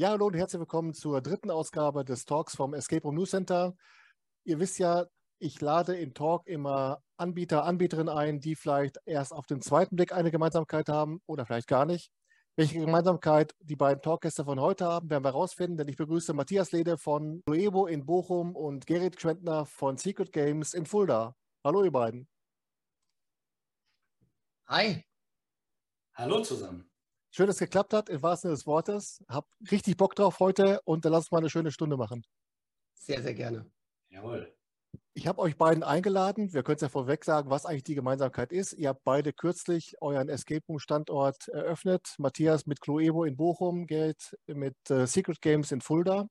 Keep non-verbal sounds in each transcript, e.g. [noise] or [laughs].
Ja, hallo und herzlich willkommen zur dritten Ausgabe des Talks vom Escape Room News Center. Ihr wisst ja, ich lade in Talk immer Anbieter, Anbieterinnen ein, die vielleicht erst auf den zweiten Blick eine Gemeinsamkeit haben oder vielleicht gar nicht. Welche Gemeinsamkeit die beiden Talkgäste von heute haben, werden wir herausfinden, denn ich begrüße Matthias Lede von Luebo in Bochum und Gerrit Quentner von Secret Games in Fulda. Hallo ihr beiden. Hi. Hallo zusammen. Schön, dass es geklappt hat, im wahrsten Sinne des Wortes. Hab richtig Bock drauf heute und dann lass uns mal eine schöne Stunde machen. Sehr, sehr gerne. Jawohl. Ich habe euch beiden eingeladen. Wir können es ja vorweg sagen, was eigentlich die Gemeinsamkeit ist. Ihr habt beide kürzlich euren Escape Room Standort eröffnet. Matthias mit Cloevo in Bochum, Gerd mit äh, Secret Games in Fulda.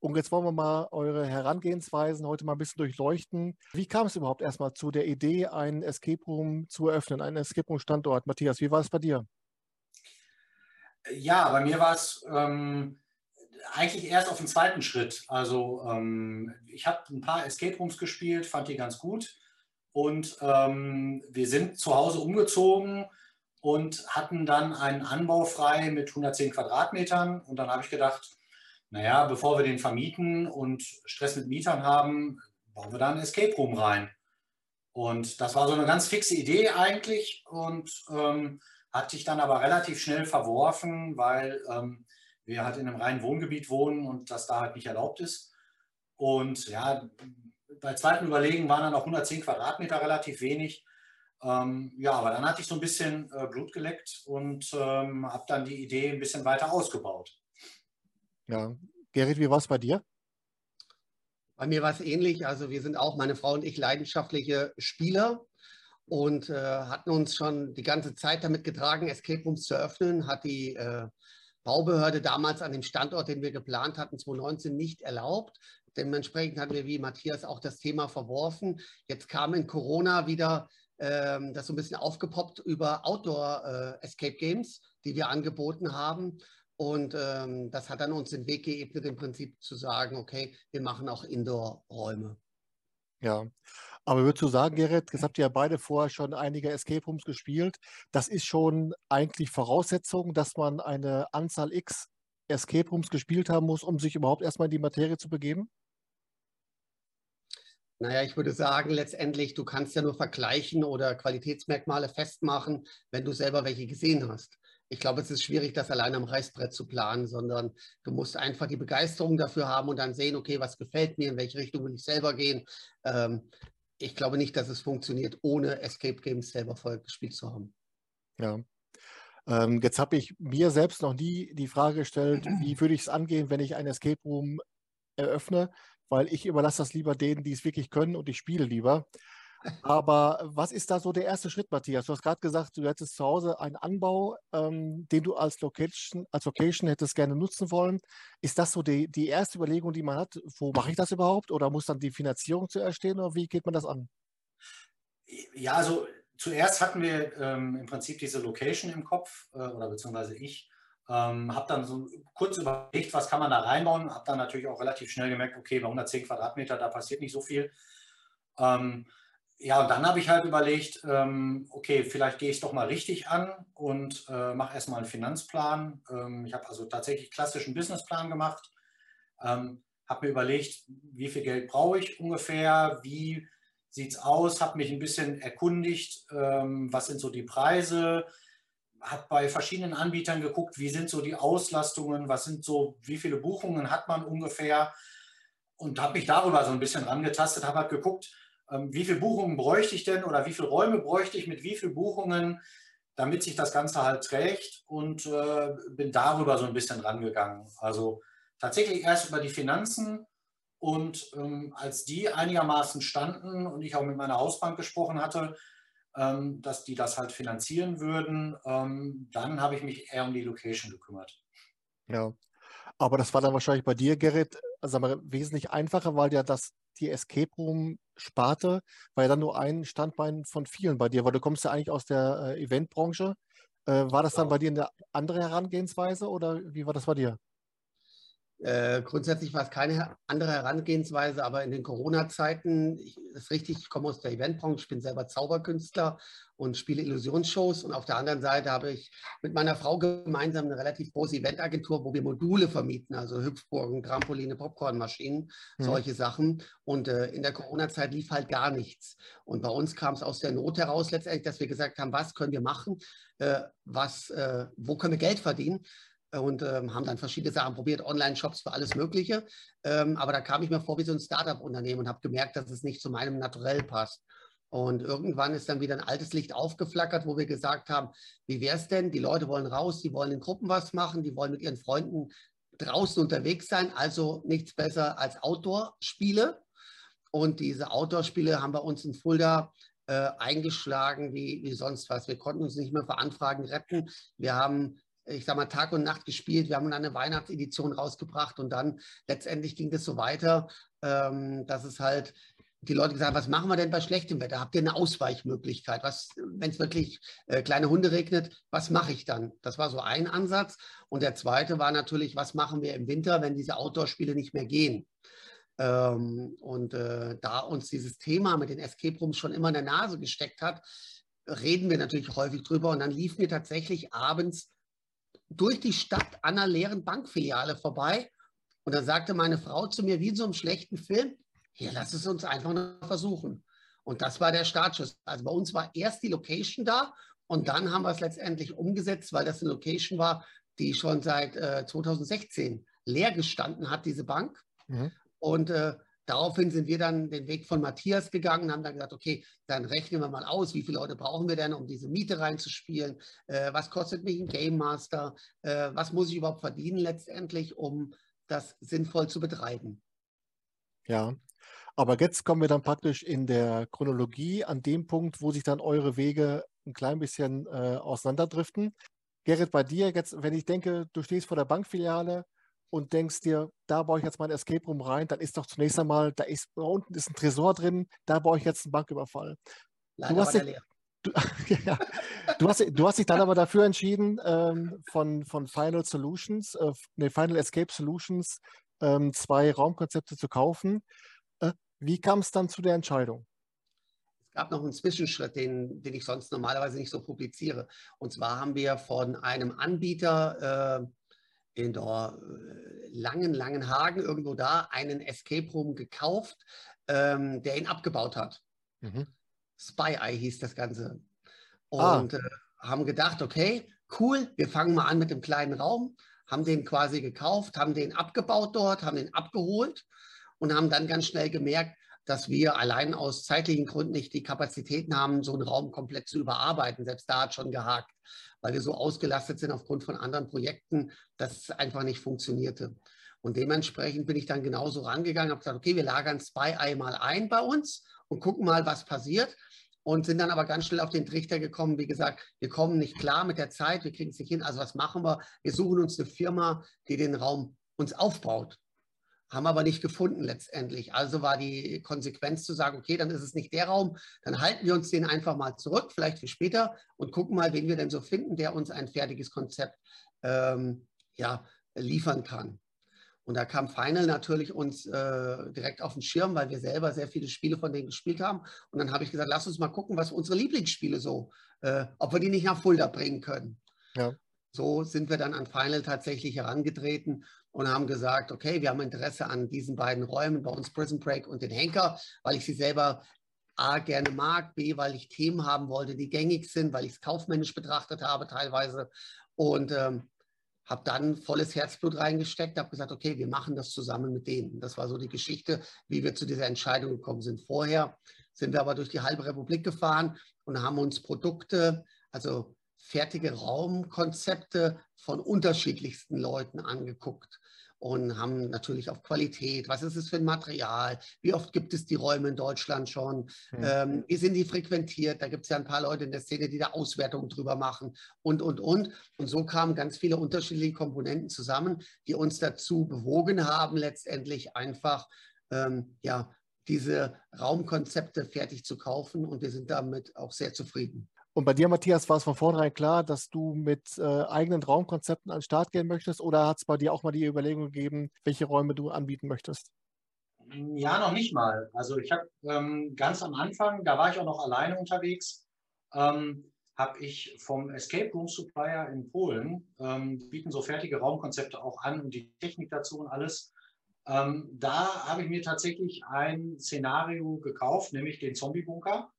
Und jetzt wollen wir mal eure Herangehensweisen heute mal ein bisschen durchleuchten. Wie kam es überhaupt erstmal zu der Idee, einen Escape Room zu eröffnen, einen Escape Room Standort? Matthias, wie war es bei dir? Ja, bei mir war es ähm, eigentlich erst auf dem zweiten Schritt. Also ähm, ich habe ein paar Escape Rooms gespielt, fand die ganz gut. Und ähm, wir sind zu Hause umgezogen und hatten dann einen Anbau frei mit 110 Quadratmetern. Und dann habe ich gedacht, naja, bevor wir den vermieten und Stress mit Mietern haben, bauen wir da ein Escape Room rein. Und das war so eine ganz fixe Idee eigentlich. Und ähm, hat sich dann aber relativ schnell verworfen, weil ähm, wir halt in einem reinen Wohngebiet wohnen und das da halt nicht erlaubt ist. Und ja, bei zweiten Überlegen waren dann auch 110 Quadratmeter relativ wenig. Ähm, ja, aber dann hatte ich so ein bisschen äh, Blut geleckt und ähm, habe dann die Idee ein bisschen weiter ausgebaut. Ja, Gerrit, wie war es bei dir? Bei mir war es ähnlich. Also wir sind auch, meine Frau und ich, leidenschaftliche Spieler und äh, hatten uns schon die ganze Zeit damit getragen, Escape Rooms zu öffnen, hat die äh, Baubehörde damals an dem Standort, den wir geplant hatten, 2019 nicht erlaubt. Dementsprechend hatten wir, wie Matthias, auch das Thema verworfen. Jetzt kam in Corona wieder ähm, das so ein bisschen aufgepoppt über Outdoor äh, Escape Games, die wir angeboten haben. Und ähm, das hat dann uns den Weg geebnet, im Prinzip zu sagen, okay, wir machen auch Indoor-Räume. Ja, aber würdest du sagen, Gerrit, jetzt habt ihr ja beide vorher schon einige Escape Rooms gespielt. Das ist schon eigentlich Voraussetzung, dass man eine Anzahl X Escape Rooms gespielt haben muss, um sich überhaupt erstmal in die Materie zu begeben? Naja, ich würde sagen, letztendlich, du kannst ja nur vergleichen oder Qualitätsmerkmale festmachen, wenn du selber welche gesehen hast. Ich glaube, es ist schwierig, das allein am Reißbrett zu planen, sondern du musst einfach die Begeisterung dafür haben und dann sehen, okay, was gefällt mir, in welche Richtung will ich selber gehen. Ähm, ich glaube nicht, dass es funktioniert, ohne Escape Games selber vorher gespielt zu haben. Ja. Ähm, jetzt habe ich mir selbst noch nie die Frage gestellt, wie würde ich es angehen, wenn ich ein Escape Room eröffne, weil ich überlasse das lieber denen, die es wirklich können und ich spiele lieber. Aber was ist da so der erste Schritt, Matthias? Du hast gerade gesagt, du hättest zu Hause einen Anbau, ähm, den du als Location, als Location hättest gerne nutzen wollen. Ist das so die, die erste Überlegung, die man hat? Wo mache ich das überhaupt? Oder muss dann die Finanzierung zuerst stehen? Oder wie geht man das an? Ja, also zuerst hatten wir ähm, im Prinzip diese Location im Kopf, äh, oder beziehungsweise ich. Ähm, habe dann so kurz überlegt, was kann man da reinbauen. Habe dann natürlich auch relativ schnell gemerkt, okay, bei 110 Quadratmeter, da passiert nicht so viel. Ähm, ja, und dann habe ich halt überlegt, ähm, okay, vielleicht gehe ich es doch mal richtig an und äh, mache erstmal einen Finanzplan. Ähm, ich habe also tatsächlich klassischen Businessplan gemacht, ähm, habe mir überlegt, wie viel Geld brauche ich ungefähr, wie sieht es aus, habe mich ein bisschen erkundigt, ähm, was sind so die Preise, habe bei verschiedenen Anbietern geguckt, wie sind so die Auslastungen, was sind so, wie viele Buchungen hat man ungefähr? Und habe mich darüber so ein bisschen rangetastet, habe halt geguckt, wie viele Buchungen bräuchte ich denn oder wie viele Räume bräuchte ich mit wie vielen Buchungen, damit sich das Ganze halt trägt und äh, bin darüber so ein bisschen rangegangen. Also tatsächlich erst über die Finanzen und ähm, als die einigermaßen standen und ich auch mit meiner Hausbank gesprochen hatte, ähm, dass die das halt finanzieren würden, ähm, dann habe ich mich eher um die Location gekümmert. Ja, aber das war dann wahrscheinlich bei dir, Gerrit, sagen wesentlich einfacher, weil ja das die Escape Room Sparte war ja dann nur ein Standbein von vielen bei dir, weil du kommst ja eigentlich aus der äh, Eventbranche. Äh, war das dann bei dir eine andere Herangehensweise oder wie war das bei dir? Äh, grundsätzlich war es keine andere Herangehensweise, aber in den Corona-Zeiten, ist richtig, ich komme aus der Eventbranche, ich bin selber Zauberkünstler und spiele Illusionsshows. Und auf der anderen Seite habe ich mit meiner Frau gemeinsam eine relativ große Eventagentur, wo wir Module vermieten, also Hüpfburgen, Trampoline, Popcornmaschinen, mhm. solche Sachen. Und äh, in der Corona-Zeit lief halt gar nichts. Und bei uns kam es aus der Not heraus letztendlich, dass wir gesagt haben, was können wir machen, äh, was, äh, wo können wir Geld verdienen und ähm, haben dann verschiedene Sachen probiert, Online-Shops für alles Mögliche. Ähm, aber da kam ich mir vor wie so ein Startup-Unternehmen und habe gemerkt, dass es nicht zu meinem Naturell passt. Und irgendwann ist dann wieder ein altes Licht aufgeflackert, wo wir gesagt haben, wie wäre es denn? Die Leute wollen raus, die wollen in Gruppen was machen, die wollen mit ihren Freunden draußen unterwegs sein, also nichts besser als Outdoor-Spiele. Und diese Outdoor-Spiele haben bei uns in Fulda äh, eingeschlagen wie, wie sonst was. Wir konnten uns nicht mehr vor Anfragen retten. Wir haben ich sag mal, Tag und Nacht gespielt. Wir haben dann eine Weihnachtsedition rausgebracht und dann letztendlich ging das so weiter, ähm, dass es halt die Leute gesagt haben, was machen wir denn bei schlechtem Wetter? Habt ihr eine Ausweichmöglichkeit? Was, wenn es wirklich äh, kleine Hunde regnet, was mache ich dann? Das war so ein Ansatz. Und der zweite war natürlich, was machen wir im Winter, wenn diese Outdoor-Spiele nicht mehr gehen? Ähm, und äh, da uns dieses Thema mit den Escape Rooms schon immer in der Nase gesteckt hat, reden wir natürlich häufig drüber. Und dann liefen wir tatsächlich abends durch die Stadt an einer leeren Bankfiliale vorbei. Und dann sagte meine Frau zu mir, wie in so einem schlechten Film, hier, lass es uns einfach noch versuchen. Und das war der Startschuss. Also bei uns war erst die Location da und dann haben wir es letztendlich umgesetzt, weil das eine Location war, die schon seit äh, 2016 leer gestanden hat, diese Bank. Mhm. Und äh, Daraufhin sind wir dann den Weg von Matthias gegangen und haben dann gesagt, okay, dann rechnen wir mal aus, wie viele Leute brauchen wir denn, um diese Miete reinzuspielen? Äh, was kostet mich ein Game Master? Äh, was muss ich überhaupt verdienen letztendlich, um das sinnvoll zu betreiben? Ja, aber jetzt kommen wir dann praktisch in der Chronologie an dem Punkt, wo sich dann eure Wege ein klein bisschen äh, auseinanderdriften. Gerrit, bei dir jetzt, wenn ich denke, du stehst vor der Bankfiliale, und denkst dir, da baue ich jetzt mal ein Escape Room rein, dann ist doch zunächst einmal, da ist da unten ist ein Tresor drin, da baue ich jetzt einen Banküberfall. Leider du hast, dich, du, [laughs] ja, du, hast, du hast dich dann aber dafür entschieden, ähm, von, von Final Solutions, äh, nee, Final Escape Solutions ähm, zwei Raumkonzepte zu kaufen. Äh, wie kam es dann zu der Entscheidung? Es gab noch einen Zwischenschritt, den, den ich sonst normalerweise nicht so publiziere. Und zwar haben wir von einem Anbieter äh, in der äh, langen, langen Hagen irgendwo da einen Escape Room gekauft, ähm, der ihn abgebaut hat. Mhm. Spy Eye hieß das Ganze. Ah. Und ah. äh, haben gedacht, okay, cool, wir fangen mal an mit dem kleinen Raum, haben den quasi gekauft, haben den abgebaut dort, haben den abgeholt und haben dann ganz schnell gemerkt, dass wir allein aus zeitlichen Gründen nicht die Kapazitäten haben, so einen Raum komplett zu überarbeiten. Selbst da hat schon gehakt, weil wir so ausgelastet sind aufgrund von anderen Projekten, dass es einfach nicht funktionierte. Und dementsprechend bin ich dann genauso rangegangen, habe gesagt, okay, wir lagern Spy einmal ein bei uns und gucken mal, was passiert. Und sind dann aber ganz schnell auf den Trichter gekommen, wie gesagt, wir kommen nicht klar mit der Zeit, wir kriegen es nicht hin. Also was machen wir? Wir suchen uns eine Firma, die den Raum uns aufbaut haben aber nicht gefunden letztendlich. Also war die Konsequenz zu sagen, okay, dann ist es nicht der Raum, dann halten wir uns den einfach mal zurück, vielleicht für später und gucken mal, wen wir denn so finden, der uns ein fertiges Konzept ähm, ja, liefern kann. Und da kam Final natürlich uns äh, direkt auf den Schirm, weil wir selber sehr viele Spiele von denen gespielt haben. Und dann habe ich gesagt, lass uns mal gucken, was unsere Lieblingsspiele so, äh, ob wir die nicht nach Fulda bringen können. Ja. So sind wir dann an Final tatsächlich herangetreten und haben gesagt, okay, wir haben Interesse an diesen beiden Räumen, bei uns Prison Break und den Henker, weil ich sie selber A gerne mag, B, weil ich Themen haben wollte, die gängig sind, weil ich es kaufmännisch betrachtet habe teilweise und ähm, habe dann volles Herzblut reingesteckt, habe gesagt, okay, wir machen das zusammen mit denen. Das war so die Geschichte, wie wir zu dieser Entscheidung gekommen sind. Vorher sind wir aber durch die halbe Republik gefahren und haben uns Produkte, also fertige Raumkonzepte von unterschiedlichsten Leuten angeguckt und haben natürlich auf Qualität, was ist es für ein Material, wie oft gibt es die Räume in Deutschland schon, mhm. ähm, wie sind die frequentiert, da gibt es ja ein paar Leute in der Szene, die da Auswertungen drüber machen und, und, und. Und so kamen ganz viele unterschiedliche Komponenten zusammen, die uns dazu bewogen haben, letztendlich einfach ähm, ja, diese Raumkonzepte fertig zu kaufen und wir sind damit auch sehr zufrieden. Und bei dir, Matthias, war es von vornherein klar, dass du mit äh, eigenen Raumkonzepten an den Start gehen möchtest oder hat es bei dir auch mal die Überlegung gegeben, welche Räume du anbieten möchtest? Ja, noch nicht mal. Also ich habe ähm, ganz am Anfang, da war ich auch noch alleine unterwegs, ähm, habe ich vom Escape Room Supplier in Polen, ähm, bieten so fertige Raumkonzepte auch an und die Technik dazu und alles. Ähm, da habe ich mir tatsächlich ein Szenario gekauft, nämlich den Zombie-Bunker.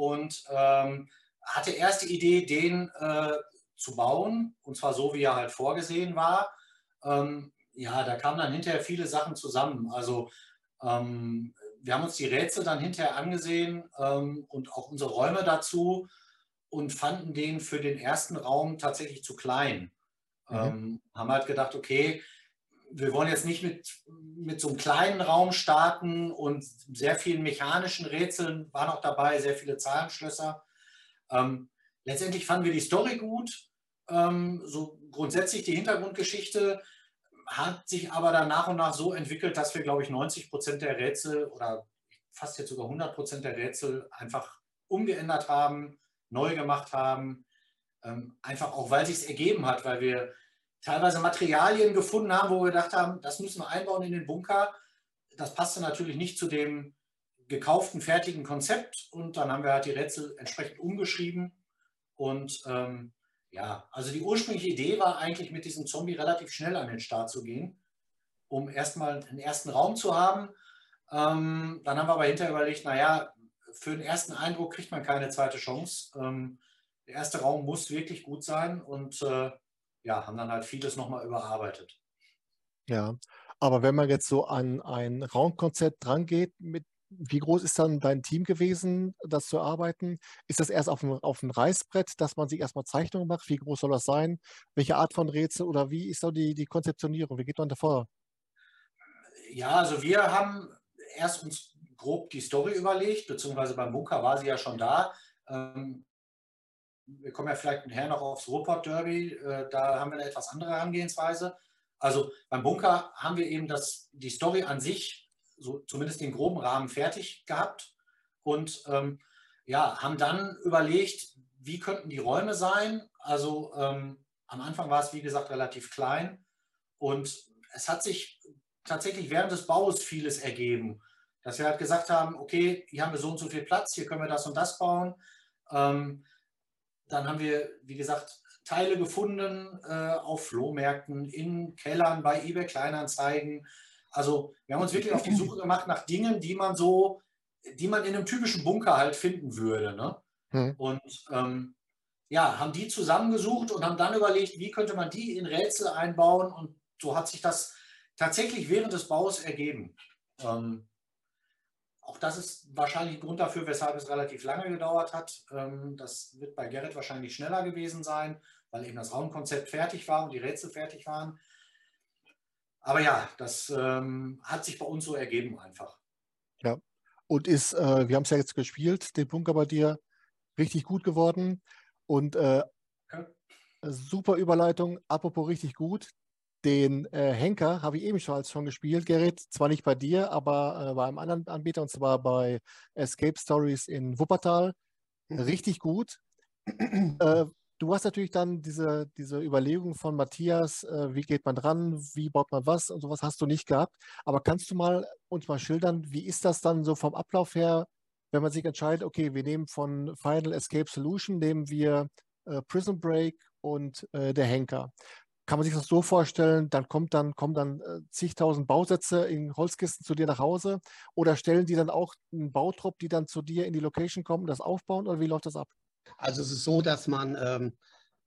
Und ähm, hatte erst die Idee, den äh, zu bauen, und zwar so, wie er halt vorgesehen war. Ähm, ja, da kamen dann hinterher viele Sachen zusammen. Also ähm, wir haben uns die Rätsel dann hinterher angesehen ähm, und auch unsere Räume dazu und fanden den für den ersten Raum tatsächlich zu klein. Mhm. Ähm, haben halt gedacht, okay, wir wollen jetzt nicht mit, mit so einem kleinen Raum starten und sehr vielen mechanischen Rätseln waren auch dabei, sehr viele Zahlenschlösser. Ähm, letztendlich fanden wir die Story gut, ähm, so grundsätzlich die Hintergrundgeschichte hat sich aber dann nach und nach so entwickelt, dass wir, glaube ich, 90 Prozent der Rätsel oder fast jetzt sogar 100 Prozent der Rätsel einfach umgeändert haben, neu gemacht haben. Ähm, einfach auch, weil sich ergeben hat, weil wir teilweise Materialien gefunden haben, wo wir gedacht haben, das müssen wir einbauen in den Bunker. Das passte natürlich nicht zu dem gekauften, fertigen Konzept und dann haben wir halt die Rätsel entsprechend umgeschrieben und ähm, ja, also die ursprüngliche Idee war eigentlich mit diesem Zombie relativ schnell an den Start zu gehen, um erstmal einen ersten Raum zu haben. Ähm, dann haben wir aber hinterher überlegt, naja, für den ersten Eindruck kriegt man keine zweite Chance. Ähm, der erste Raum muss wirklich gut sein und äh, ja, haben dann halt vieles nochmal überarbeitet. Ja, aber wenn man jetzt so an ein Raumkonzept drangeht, mit wie groß ist dann dein Team gewesen, das zu arbeiten? Ist das erst auf dem, auf dem Reißbrett, dass man sich erstmal Zeichnungen macht? Wie groß soll das sein? Welche Art von Rätsel oder wie ist da die, die Konzeptionierung? Wie geht man davor? Ja, also wir haben erst uns grob die Story überlegt, beziehungsweise beim Bunker war sie ja schon da. Ähm, wir kommen ja vielleicht nachher noch aufs Ruhrpott Derby, äh, da haben wir eine etwas andere Herangehensweise. Also beim Bunker haben wir eben das, die Story an sich so zumindest den groben Rahmen fertig gehabt und ähm, ja, haben dann überlegt, wie könnten die Räume sein. Also ähm, am Anfang war es, wie gesagt, relativ klein und es hat sich tatsächlich während des Baus vieles ergeben, dass wir halt gesagt haben, okay, hier haben wir so und so viel Platz, hier können wir das und das bauen. Ähm, dann haben wir, wie gesagt, Teile gefunden äh, auf Flohmärkten, in Kellern, bei eBay Kleinanzeigen, also wir haben uns wirklich auf die Suche gemacht nach Dingen, die man so, die man in einem typischen Bunker halt finden würde. Ne? Hm. Und ähm, ja, haben die zusammengesucht und haben dann überlegt, wie könnte man die in Rätsel einbauen. Und so hat sich das tatsächlich während des Baus ergeben. Ähm, auch das ist wahrscheinlich ein Grund dafür, weshalb es relativ lange gedauert hat. Ähm, das wird bei Gerrit wahrscheinlich schneller gewesen sein, weil eben das Raumkonzept fertig war und die Rätsel fertig waren. Aber ja, das ähm, hat sich bei uns so ergeben einfach. Ja, und ist, äh, wir haben es ja jetzt gespielt, den Bunker bei dir, richtig gut geworden. Und äh, okay. super Überleitung, apropos richtig gut. Den äh, Henker habe ich ebenfalls schon gespielt, Gerrit. Zwar nicht bei dir, aber äh, bei einem anderen Anbieter, und zwar bei Escape Stories in Wuppertal. Mhm. Richtig gut. [clears throat] äh, Du hast natürlich dann diese, diese Überlegung von Matthias, äh, wie geht man dran, wie baut man was und sowas hast du nicht gehabt. Aber kannst du mal uns mal schildern, wie ist das dann so vom Ablauf her, wenn man sich entscheidet, okay, wir nehmen von Final Escape Solution, nehmen wir äh, Prison Break und äh, der Henker. Kann man sich das so vorstellen, dann kommt dann, kommen dann äh, zigtausend Bausätze in Holzkisten zu dir nach Hause oder stellen die dann auch einen Bautrupp, die dann zu dir in die Location kommen, das aufbauen oder wie läuft das ab? Also es ist so, dass man ähm,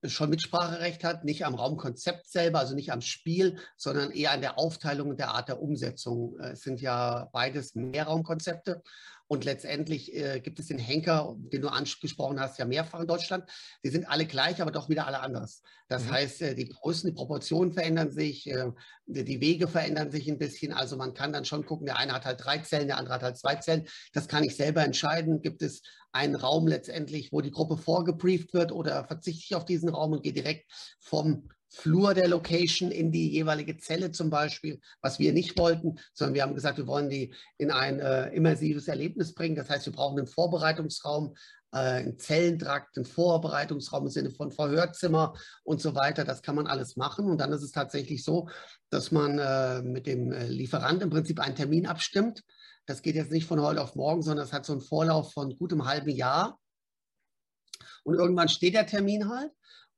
schon Mitspracherecht hat, nicht am Raumkonzept selber, also nicht am Spiel, sondern eher an der Aufteilung und der Art der Umsetzung. Äh, es sind ja beides Mehrraumkonzepte und letztendlich äh, gibt es den Henker, den du angesprochen hast, ja mehrfach in Deutschland. Die sind alle gleich, aber doch wieder alle anders. Das mhm. heißt, äh, die Größen, die Proportionen verändern sich, äh, die Wege verändern sich ein bisschen. Also man kann dann schon gucken, der eine hat halt drei Zellen, der andere hat halt zwei Zellen. Das kann ich selber entscheiden. Gibt es einen Raum letztendlich, wo die Gruppe vorgebrieft wird oder verzichte ich auf diesen Raum und gehe direkt vom Flur der Location in die jeweilige Zelle zum Beispiel, was wir nicht wollten, sondern wir haben gesagt, wir wollen die in ein äh, immersives Erlebnis bringen. Das heißt, wir brauchen einen Vorbereitungsraum, äh, ein Zellentrakt, ein Vorbereitungsraum im Sinne von Verhörzimmer und so weiter. Das kann man alles machen. Und dann ist es tatsächlich so, dass man äh, mit dem äh, Lieferant im Prinzip einen Termin abstimmt. Das geht jetzt nicht von heute auf morgen, sondern es hat so einen Vorlauf von gut einem halben Jahr. Und irgendwann steht der Termin halt.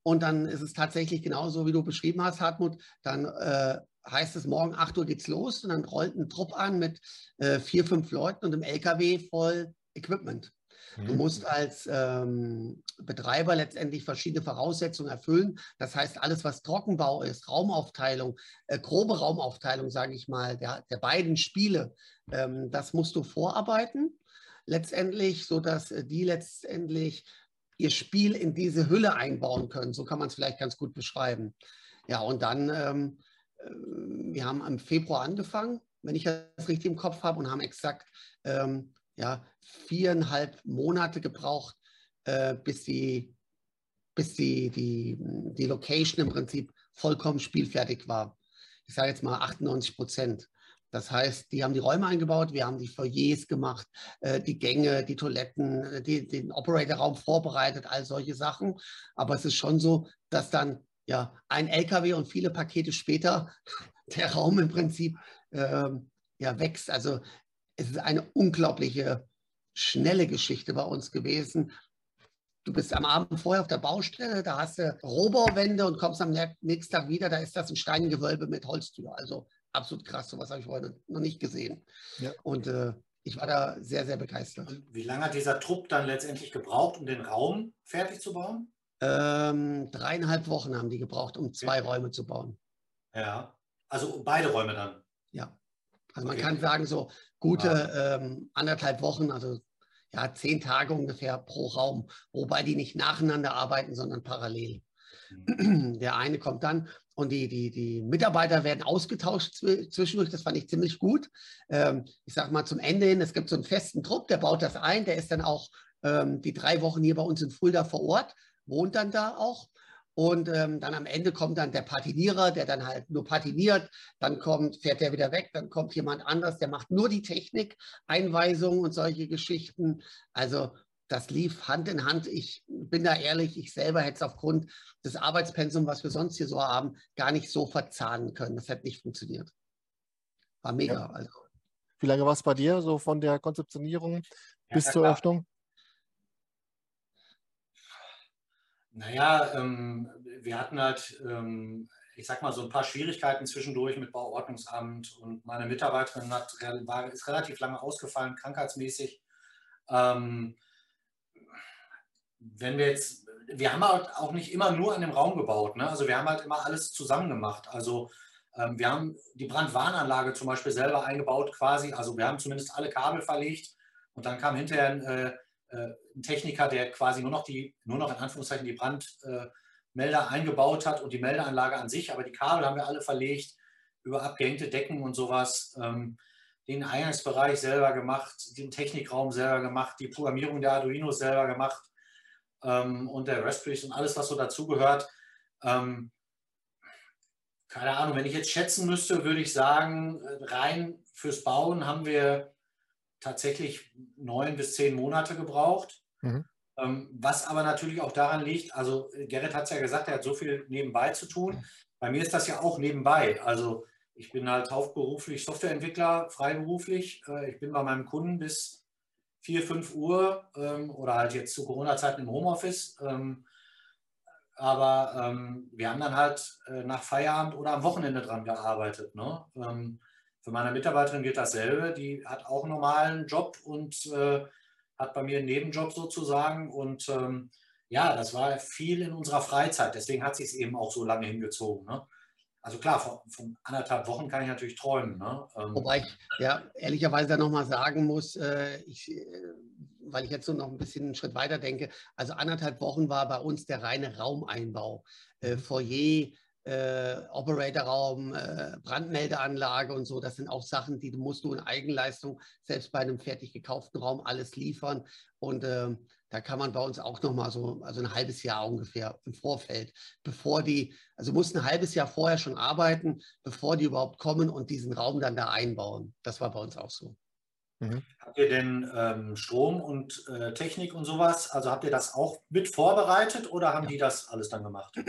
Und dann ist es tatsächlich genauso, wie du beschrieben hast, Hartmut. Dann äh, heißt es, morgen 8 Uhr geht's los und dann rollt ein Trupp an mit äh, vier, fünf Leuten und einem LKW voll Equipment. Du mhm. musst als ähm, Betreiber letztendlich verschiedene Voraussetzungen erfüllen. Das heißt, alles, was Trockenbau ist, Raumaufteilung, äh, grobe Raumaufteilung, sage ich mal, der, der beiden Spiele, ähm, das musst du vorarbeiten. Letztendlich, sodass äh, die letztendlich ihr Spiel in diese Hülle einbauen können. So kann man es vielleicht ganz gut beschreiben. Ja, und dann, ähm, äh, wir haben im Februar angefangen, wenn ich das richtig im Kopf habe, und haben exakt ähm, ja, viereinhalb Monate gebraucht, äh, bis, die, bis die, die, die Location im Prinzip vollkommen spielfertig war. Ich sage jetzt mal 98 Prozent. Das heißt, die haben die Räume eingebaut, wir haben die Foyers gemacht, äh, die Gänge, die Toiletten, äh, die, den Operator-Raum vorbereitet, all solche Sachen. Aber es ist schon so, dass dann ja ein LKW und viele Pakete später [laughs] der Raum im Prinzip ähm, ja wächst. Also es ist eine unglaubliche schnelle Geschichte bei uns gewesen. Du bist am Abend vorher auf der Baustelle, da hast du Rohbauwände und kommst am nächsten Tag wieder, da ist das ein Steingewölbe mit Holztür. Also absolut krass, sowas habe ich heute noch nicht gesehen. Ja. Und äh, ich war da sehr, sehr begeistert. Und wie lange hat dieser Trupp dann letztendlich gebraucht, um den Raum fertig zu bauen? Ähm, dreieinhalb Wochen haben die gebraucht, um zwei okay. Räume zu bauen. Ja, also beide Räume dann. Ja. Also man okay. kann sagen, so gute ah. ähm, anderthalb Wochen, also ja, zehn Tage ungefähr pro Raum, wobei die nicht nacheinander arbeiten, sondern parallel. Mhm. Der eine kommt dann und die, die, die Mitarbeiter werden ausgetauscht zwischendurch. Das fand ich ziemlich gut. Ähm, ich sage mal zum Ende hin, es gibt so einen festen Trupp, der baut das ein, der ist dann auch ähm, die drei Wochen hier bei uns in Fulda vor Ort, wohnt dann da auch und ähm, dann am Ende kommt dann der Patinierer, der dann halt nur patiniert. Dann kommt, fährt der wieder weg. Dann kommt jemand anders, der macht nur die Technik, Einweisungen und solche Geschichten. Also das lief Hand in Hand. Ich bin da ehrlich, ich selber hätte es aufgrund des Arbeitspensums, was wir sonst hier so haben, gar nicht so verzahnen können. Das hätte nicht funktioniert. War mega. Ja. Also. Wie lange war es bei dir, so von der Konzeptionierung bis ja, zur Öffnung? Naja, ähm, wir hatten halt, ähm, ich sag mal, so ein paar Schwierigkeiten zwischendurch mit Bauordnungsamt und meine Mitarbeiterin hat, war, ist relativ lange ausgefallen, krankheitsmäßig. Ähm, wenn wir jetzt, wir haben halt auch nicht immer nur an dem Raum gebaut, ne? also wir haben halt immer alles zusammen gemacht. Also ähm, wir haben die Brandwarnanlage zum Beispiel selber eingebaut quasi, also wir haben zumindest alle Kabel verlegt und dann kam hinterher ein äh, äh, ein Techniker, der quasi nur noch die, nur noch in Anführungszeichen die Brandmelder eingebaut hat und die Meldeanlage an sich, aber die Kabel haben wir alle verlegt über abgehängte Decken und sowas. Ähm, den Eingangsbereich selber gemacht, den Technikraum selber gemacht, die Programmierung der Arduinos selber gemacht ähm, und der Raspberries und alles, was so dazugehört. Ähm, keine Ahnung, wenn ich jetzt schätzen müsste, würde ich sagen, äh, rein fürs Bauen haben wir tatsächlich neun bis zehn Monate gebraucht. Mhm. Ähm, was aber natürlich auch daran liegt, also Gerrit hat es ja gesagt, er hat so viel nebenbei zu tun. Bei mir ist das ja auch nebenbei. Also ich bin halt hauptberuflich Softwareentwickler, freiberuflich. Äh, ich bin bei meinem Kunden bis 4, 5 Uhr ähm, oder halt jetzt zu Corona-Zeiten im Homeoffice. Ähm, aber wir haben dann halt äh, nach Feierabend oder am Wochenende dran gearbeitet. Ne? Für meine Mitarbeiterin gilt dasselbe. Die hat auch einen normalen Job und äh, hat bei mir einen Nebenjob sozusagen. Und ähm, ja, das war viel in unserer Freizeit. Deswegen hat sie es eben auch so lange hingezogen. Ne? Also klar, von, von, anderthalb Wochen kann ich natürlich träumen. Ne? Ähm, Wobei ich ja ehrlicherweise da nochmal sagen muss, äh, ich, äh, weil ich jetzt so noch ein bisschen einen Schritt weiter denke, also anderthalb Wochen war bei uns der reine Raumeinbau. Äh, Foyer, äh, Operatorraum, äh, Brandmeldeanlage und so. Das sind auch Sachen, die musst du in Eigenleistung selbst bei einem fertig gekauften Raum alles liefern. Und äh, da kann man bei uns auch noch mal so, also ein halbes Jahr ungefähr im Vorfeld, bevor die, also mussten ein halbes Jahr vorher schon arbeiten, bevor die überhaupt kommen und diesen Raum dann da einbauen. Das war bei uns auch so. Mhm. Habt ihr denn ähm, Strom und äh, Technik und sowas? Also habt ihr das auch mit vorbereitet oder haben ja. die das alles dann gemacht? [clears throat]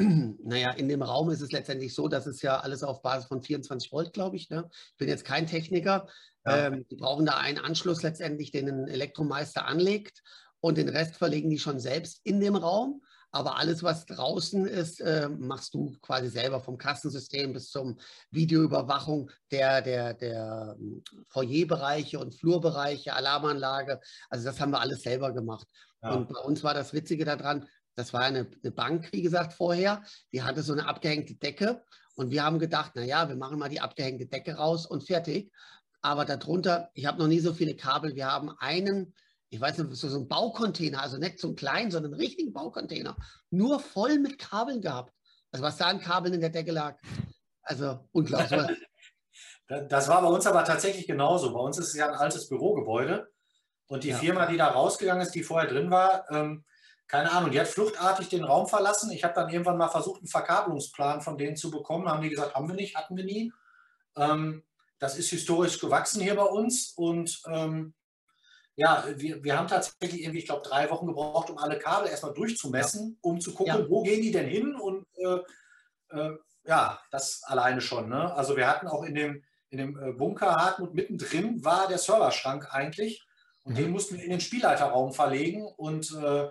Naja, in dem Raum ist es letztendlich so, dass es ja alles auf Basis von 24 Volt, glaube ich. Ne? Ich bin jetzt kein Techniker. Ja. Ähm, die brauchen da einen Anschluss letztendlich, den ein Elektromeister anlegt und den Rest verlegen die schon selbst in dem Raum. Aber alles, was draußen ist, äh, machst du quasi selber vom Kassensystem bis zum Videoüberwachung der, der, der hm, Foyerbereiche und Flurbereiche, Alarmanlage. Also das haben wir alles selber gemacht. Ja. Und bei uns war das Witzige daran, das war eine, eine, Bank, wie gesagt, vorher. Die hatte so eine abgehängte Decke. Und wir haben gedacht, naja, wir machen mal die abgehängte Decke raus und fertig. Aber darunter, ich habe noch nie so viele Kabel. Wir haben einen ich weiß nicht, so, so ein Baucontainer, also nicht so ein kleinen, sondern einen richtigen Baucontainer, nur voll mit Kabeln gehabt. Also was da an Kabeln in der Decke lag. Also unglaublich. [laughs] Das war bei uns aber tatsächlich genauso. Bei uns ist es ja ein altes Bürogebäude. Und die ja. Firma, die da rausgegangen ist, die vorher drin war, ähm, keine Ahnung, die hat fluchtartig den Raum verlassen. Ich habe dann irgendwann mal versucht, einen Verkabelungsplan von denen zu bekommen. Haben die gesagt, haben wir nicht, hatten wir nie. Ähm, das ist historisch gewachsen hier bei uns. Und ähm, ja, wir, wir haben tatsächlich irgendwie, ich glaube, drei Wochen gebraucht, um alle Kabel erstmal durchzumessen, um zu gucken, ja. wo gehen die denn hin und äh, äh, ja, das alleine schon. Ne? Also wir hatten auch in dem, in dem äh, Bunker Hartmut mittendrin war der Serverschrank eigentlich und mhm. den mussten wir in den Spielleiterraum verlegen und äh,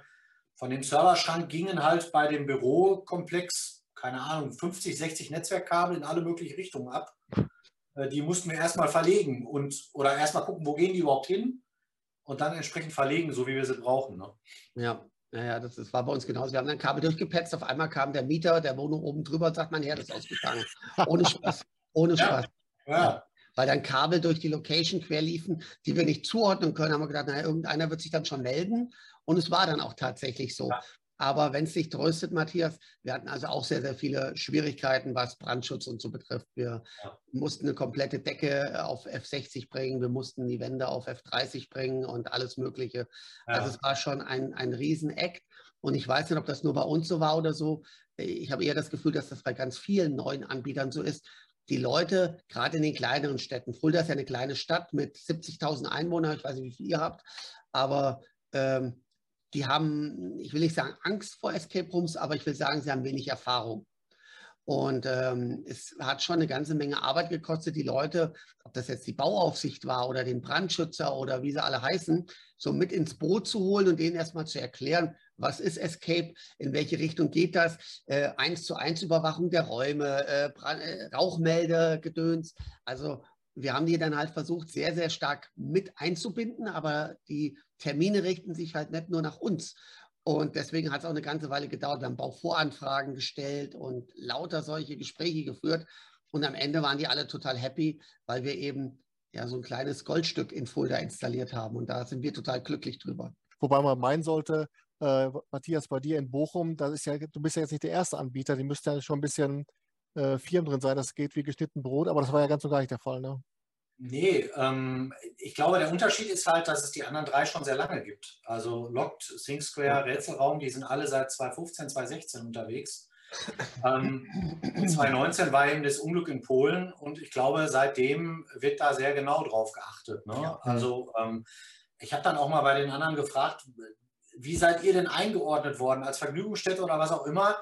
von dem Serverschrank gingen halt bei dem Bürokomplex, keine Ahnung, 50, 60 Netzwerkkabel in alle möglichen Richtungen ab. Äh, die mussten wir erstmal verlegen und oder erstmal gucken, wo gehen die überhaupt hin und dann entsprechend verlegen, so wie wir sie brauchen. Ne? Ja, naja, das, das, war bei uns genauso. Wir haben dann Kabel durchgepetzt. Auf einmal kam der Mieter der Wohnung oben drüber und sagt, mein Herr, das ist ausgegangen. Ohne [laughs] Spaß. Ohne Spaß. Ja. ja. Weil dann Kabel durch die Location quer liefen, die wir nicht zuordnen können, haben wir gedacht, naja, irgendeiner wird sich dann schon melden. Und es war dann auch tatsächlich so. Ja. Aber wenn es dich tröstet, Matthias, wir hatten also auch sehr, sehr viele Schwierigkeiten, was Brandschutz und so betrifft. Wir ja. mussten eine komplette Decke auf F60 bringen, wir mussten die Wände auf F30 bringen und alles Mögliche. Ja. Also es war schon ein, ein Riesen-Act. Und ich weiß nicht, ob das nur bei uns so war oder so. Ich habe eher das Gefühl, dass das bei ganz vielen neuen Anbietern so ist. Die Leute, gerade in den kleineren Städten, Fulda ist ja eine kleine Stadt mit 70.000 Einwohnern, ich weiß nicht, wie viel ihr habt, aber ähm, die haben, ich will nicht sagen Angst vor Escape Rooms, aber ich will sagen, sie haben wenig Erfahrung. Und ähm, es hat schon eine ganze Menge Arbeit gekostet, die Leute, ob das jetzt die Bauaufsicht war oder den Brandschützer oder wie sie alle heißen, so mit ins Boot zu holen und denen erstmal zu erklären, was ist Escape, in welche Richtung geht das, äh, eins zu eins Überwachung der Räume, äh, äh, Rauchmeldegedöns. Also wir haben die dann halt versucht, sehr, sehr stark mit einzubinden, aber die Termine richten sich halt nicht nur nach uns. Und deswegen hat es auch eine ganze Weile gedauert. Wir haben Bauvoranfragen gestellt und lauter solche Gespräche geführt. Und am Ende waren die alle total happy, weil wir eben ja so ein kleines Goldstück in Fulda installiert haben. Und da sind wir total glücklich drüber. Wobei man meinen sollte, äh, Matthias, bei dir in Bochum, das ist ja, du bist ja jetzt nicht der erste Anbieter, die müsste ja schon ein bisschen äh, Firmen drin sein, das geht wie geschnitten Brot, aber das war ja ganz und gar nicht der Fall, ne? Nee, ähm, ich glaube, der Unterschied ist halt, dass es die anderen drei schon sehr lange gibt. Also Locked, Think Square, Rätselraum, die sind alle seit 2015, 2016 unterwegs. [laughs] ähm, 2019 war eben das Unglück in Polen und ich glaube, seitdem wird da sehr genau drauf geachtet. Ne? Ja. Also ähm, ich habe dann auch mal bei den anderen gefragt, wie seid ihr denn eingeordnet worden als Vergnügungsstätte oder was auch immer?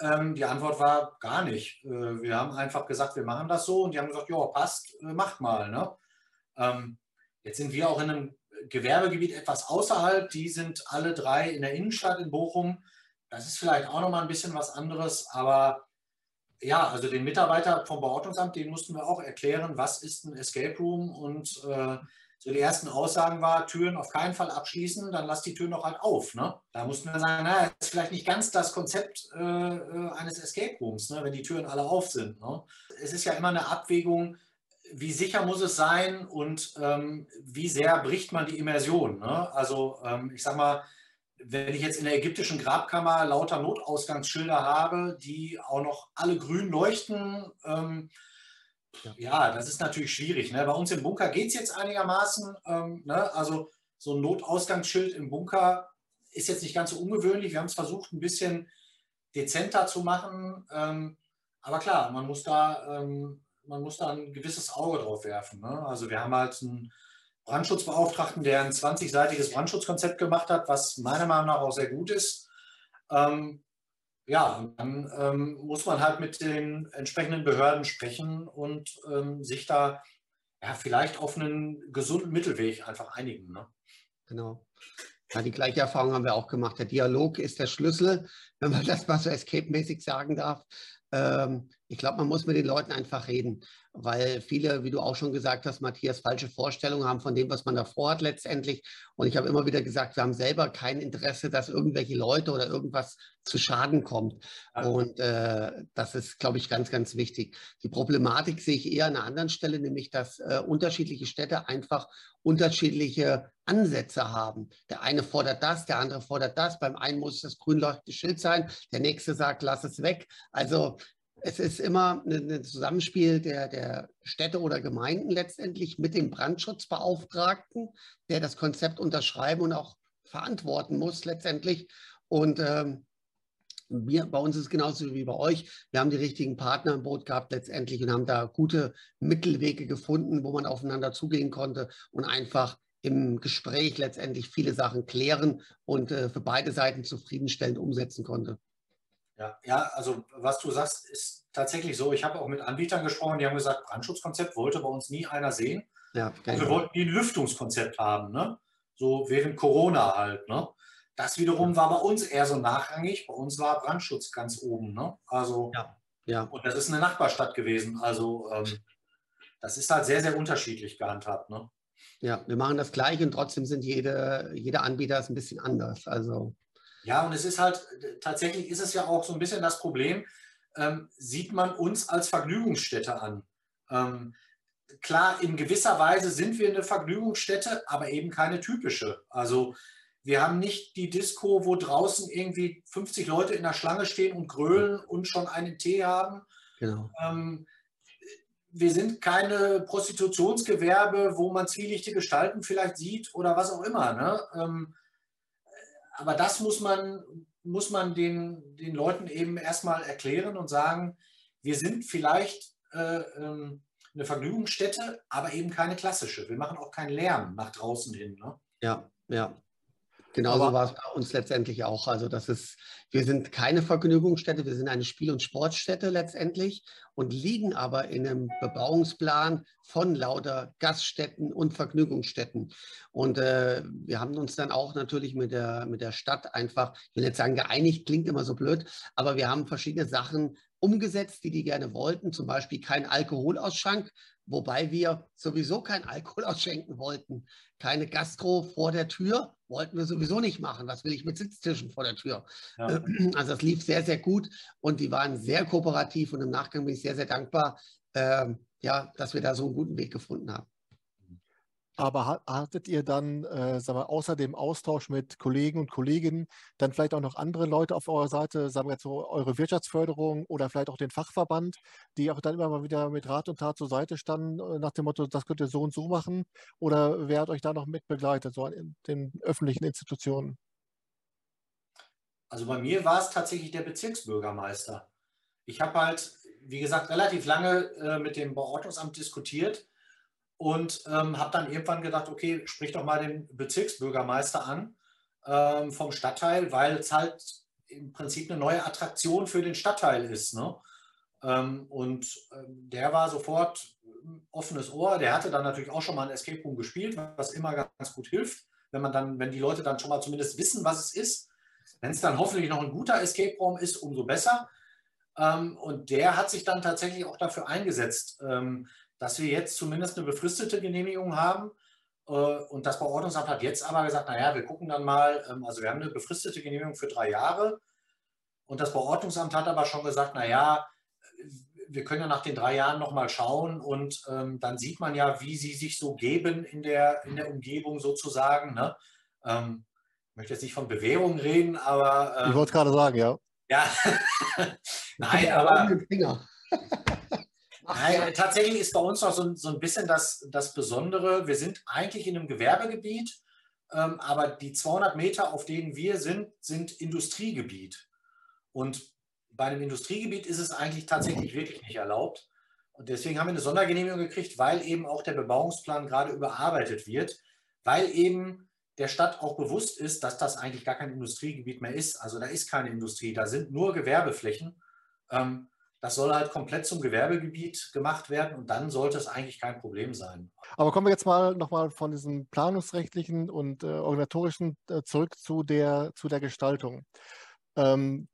Ähm, die Antwort war gar nicht. Äh, wir haben einfach gesagt, wir machen das so und die haben gesagt, ja, passt, äh, macht mal. Ne? Ähm, jetzt sind wir auch in einem Gewerbegebiet etwas außerhalb. Die sind alle drei in der Innenstadt in Bochum. Das ist vielleicht auch nochmal ein bisschen was anderes, aber ja, also den Mitarbeiter vom Beordnungsamt, den mussten wir auch erklären, was ist ein Escape Room und äh, so die ersten Aussagen war, Türen auf keinen Fall abschließen, dann lass die Türen noch halt auf. Ne? Da mussten wir sagen, na, das ist vielleicht nicht ganz das Konzept äh, äh, eines Escape Rooms, ne, wenn die Türen alle auf sind. Ne? Es ist ja immer eine Abwägung, wie sicher muss es sein und ähm, wie sehr bricht man die Immersion. Ne? Also ähm, ich sag mal, wenn ich jetzt in der ägyptischen Grabkammer lauter Notausgangsschilder habe, die auch noch alle grün leuchten, ähm, ja, das ist natürlich schwierig. Ne? Bei uns im Bunker geht es jetzt einigermaßen. Ähm, ne? Also so ein Notausgangsschild im Bunker ist jetzt nicht ganz so ungewöhnlich. Wir haben es versucht, ein bisschen dezenter zu machen. Ähm, aber klar, man muss da, ähm, man muss da ein gewisses Auge drauf werfen. Ne? Also wir haben halt ein, Brandschutzbeauftragten, der ein 20-seitiges Brandschutzkonzept gemacht hat, was meiner Meinung nach auch sehr gut ist. Ähm, ja, und dann ähm, muss man halt mit den entsprechenden Behörden sprechen und ähm, sich da ja, vielleicht auf einen gesunden Mittelweg einfach einigen. Ne? Genau. Ja, die gleiche Erfahrung haben wir auch gemacht. Der Dialog ist der Schlüssel, [laughs] wenn man das mal so escape-mäßig sagen darf. Ähm, ich glaube, man muss mit den Leuten einfach reden, weil viele, wie du auch schon gesagt hast, Matthias, falsche Vorstellungen haben von dem, was man davor hat letztendlich. Und ich habe immer wieder gesagt, wir haben selber kein Interesse, dass irgendwelche Leute oder irgendwas zu Schaden kommt. Und äh, das ist, glaube ich, ganz, ganz wichtig. Die Problematik sehe ich eher an einer anderen Stelle, nämlich dass äh, unterschiedliche Städte einfach unterschiedliche Ansätze haben. Der eine fordert das, der andere fordert das. Beim einen muss das grün leuchtende Schild sein, der nächste sagt, lass es weg. Also es ist immer ein Zusammenspiel der, der Städte oder Gemeinden letztendlich mit dem Brandschutzbeauftragten, der das Konzept unterschreiben und auch verantworten muss letztendlich. Und ähm, wir, bei uns ist es genauso wie bei euch. Wir haben die richtigen Partner im Boot gehabt letztendlich und haben da gute Mittelwege gefunden, wo man aufeinander zugehen konnte und einfach im Gespräch letztendlich viele Sachen klären und äh, für beide Seiten zufriedenstellend umsetzen konnte. Ja, ja, also was du sagst, ist tatsächlich so. Ich habe auch mit Anbietern gesprochen, die haben gesagt, Brandschutzkonzept wollte bei uns nie einer sehen. Ja, und wir wollten nie ein Lüftungskonzept haben, ne? So während Corona halt, ne? Das wiederum war bei uns eher so nachrangig. Bei uns war Brandschutz ganz oben, ne? Also, ja, ja. Und das ist eine Nachbarstadt gewesen. Also, ähm, das ist halt sehr, sehr unterschiedlich gehandhabt, ne? Ja, wir machen das gleich und trotzdem sind jede, jeder Anbieter ist ein bisschen anders. Also ja, und es ist halt, tatsächlich ist es ja auch so ein bisschen das Problem, ähm, sieht man uns als Vergnügungsstätte an. Ähm, klar, in gewisser Weise sind wir eine Vergnügungsstätte, aber eben keine typische. Also wir haben nicht die Disco, wo draußen irgendwie 50 Leute in der Schlange stehen und grölen und schon einen Tee haben. Genau. Ähm, wir sind keine Prostitutionsgewerbe, wo man zwielichtige Gestalten vielleicht sieht oder was auch immer. Ne? Ähm, aber das muss man, muss man den, den Leuten eben erstmal erklären und sagen, wir sind vielleicht äh, ähm, eine Vergnügungsstätte, aber eben keine klassische. Wir machen auch keinen Lärm nach draußen hin. Ne? Ja, ja. Genauso war es bei uns letztendlich auch. Also das ist, wir sind keine Vergnügungsstätte, wir sind eine Spiel- und Sportstätte letztendlich und liegen aber in einem Bebauungsplan von lauter Gaststätten und Vergnügungsstätten. Und äh, wir haben uns dann auch natürlich mit der, mit der Stadt einfach, ich will jetzt sagen geeinigt, klingt immer so blöd, aber wir haben verschiedene Sachen umgesetzt, die die gerne wollten, zum Beispiel kein Alkoholausschank, wobei wir sowieso kein Alkohol [laughs] ausschenken wollten. Keine Gastro vor der Tür wollten wir sowieso nicht machen. Was will ich mit Sitztischen vor der Tür? Ja. [clears throat] Also das lief sehr, sehr gut und die waren sehr kooperativ und im Nachgang bin ich sehr, sehr dankbar, äh, ja, dass wir da so einen guten Weg gefunden haben. Aber hattet ihr dann, äh, sagen wir, außer dem Austausch mit Kollegen und Kolleginnen, dann vielleicht auch noch andere Leute auf eurer Seite, sagen wir jetzt so eure Wirtschaftsförderung oder vielleicht auch den Fachverband, die auch dann immer mal wieder mit Rat und Tat zur Seite standen, äh, nach dem Motto, das könnt ihr so und so machen? Oder wer hat euch da noch mit begleitet, so in den öffentlichen Institutionen? Also bei mir war es tatsächlich der Bezirksbürgermeister. Ich habe halt, wie gesagt, relativ lange äh, mit dem Bauordnungsamt diskutiert und ähm, habe dann irgendwann gedacht, okay, sprich doch mal den Bezirksbürgermeister an ähm, vom Stadtteil, weil es halt im Prinzip eine neue Attraktion für den Stadtteil ist. Ne? Ähm, und ähm, der war sofort offenes Ohr. Der hatte dann natürlich auch schon mal ein Escape Room gespielt, was immer ganz gut hilft, wenn man dann, wenn die Leute dann schon mal zumindest wissen, was es ist. Wenn es dann hoffentlich noch ein guter Escape Room ist, umso besser. Ähm, und der hat sich dann tatsächlich auch dafür eingesetzt, ähm, dass wir jetzt zumindest eine befristete Genehmigung haben. Äh, und das Bauordnungsamt hat jetzt aber gesagt, naja, wir gucken dann mal, ähm, also wir haben eine befristete Genehmigung für drei Jahre. Und das Bauordnungsamt hat aber schon gesagt, naja, wir können ja nach den drei Jahren nochmal schauen und ähm, dann sieht man ja, wie sie sich so geben in der, in der Umgebung sozusagen. Ne? Ähm, ich möchte jetzt nicht von Bewährung reden, aber. Ähm, ich wollte gerade sagen, ja. Ja. [laughs] Nein, aber. Nein, tatsächlich ist bei uns noch so, so ein bisschen das, das Besondere. Wir sind eigentlich in einem Gewerbegebiet, ähm, aber die 200 Meter, auf denen wir sind, sind Industriegebiet. Und bei einem Industriegebiet ist es eigentlich tatsächlich wirklich nicht erlaubt. Und deswegen haben wir eine Sondergenehmigung gekriegt, weil eben auch der Bebauungsplan gerade überarbeitet wird, weil eben der Stadt auch bewusst ist, dass das eigentlich gar kein Industriegebiet mehr ist. Also da ist keine Industrie, da sind nur Gewerbeflächen. Ähm, das soll halt komplett zum Gewerbegebiet gemacht werden und dann sollte es eigentlich kein Problem sein. Aber kommen wir jetzt mal nochmal von diesem planungsrechtlichen und äh, organisatorischen äh, zurück zu der, zu der Gestaltung. Ähm,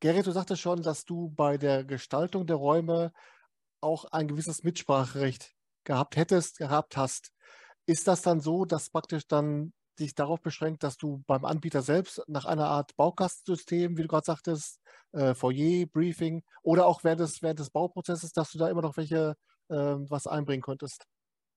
Gerrit, du sagtest schon, dass du bei der Gestaltung der Räume auch ein gewisses Mitspracherecht gehabt hättest, gehabt hast. Ist das dann so, dass praktisch dann sich darauf beschränkt, dass du beim Anbieter selbst nach einer Art Baukastensystem, wie du gerade sagtest, äh, Foyer, Briefing oder auch während des, während des Bauprozesses, dass du da immer noch welche äh, was einbringen konntest?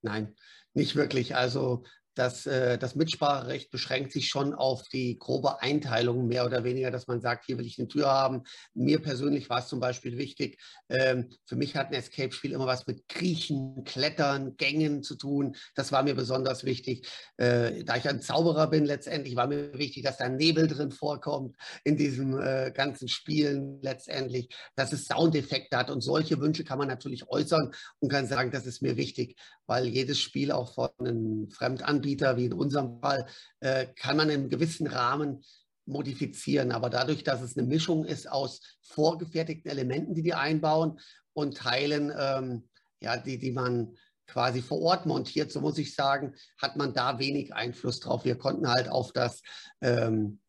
Nein, nicht wirklich. Also das, äh, das Mitspracherecht beschränkt sich schon auf die grobe Einteilung, mehr oder weniger, dass man sagt, hier will ich eine Tür haben. Mir persönlich war es zum Beispiel wichtig, ähm, für mich hat ein Escape-Spiel immer was mit Kriechen, Klettern, Gängen zu tun. Das war mir besonders wichtig. Äh, da ich ein Zauberer bin, letztendlich war mir wichtig, dass da Nebel drin vorkommt in diesen äh, ganzen Spielen letztendlich, dass es Soundeffekte hat. Und solche Wünsche kann man natürlich äußern und kann sagen, das ist mir wichtig, weil jedes Spiel auch von einem Fremdanbieter Anbieter, wie in unserem Fall, äh, kann man in gewissen Rahmen modifizieren. Aber dadurch, dass es eine Mischung ist aus vorgefertigten Elementen, die die einbauen und Teilen, ähm, ja, die, die man quasi vor Ort montiert, so muss ich sagen, hat man da wenig Einfluss drauf. Wir konnten halt auf das ähm,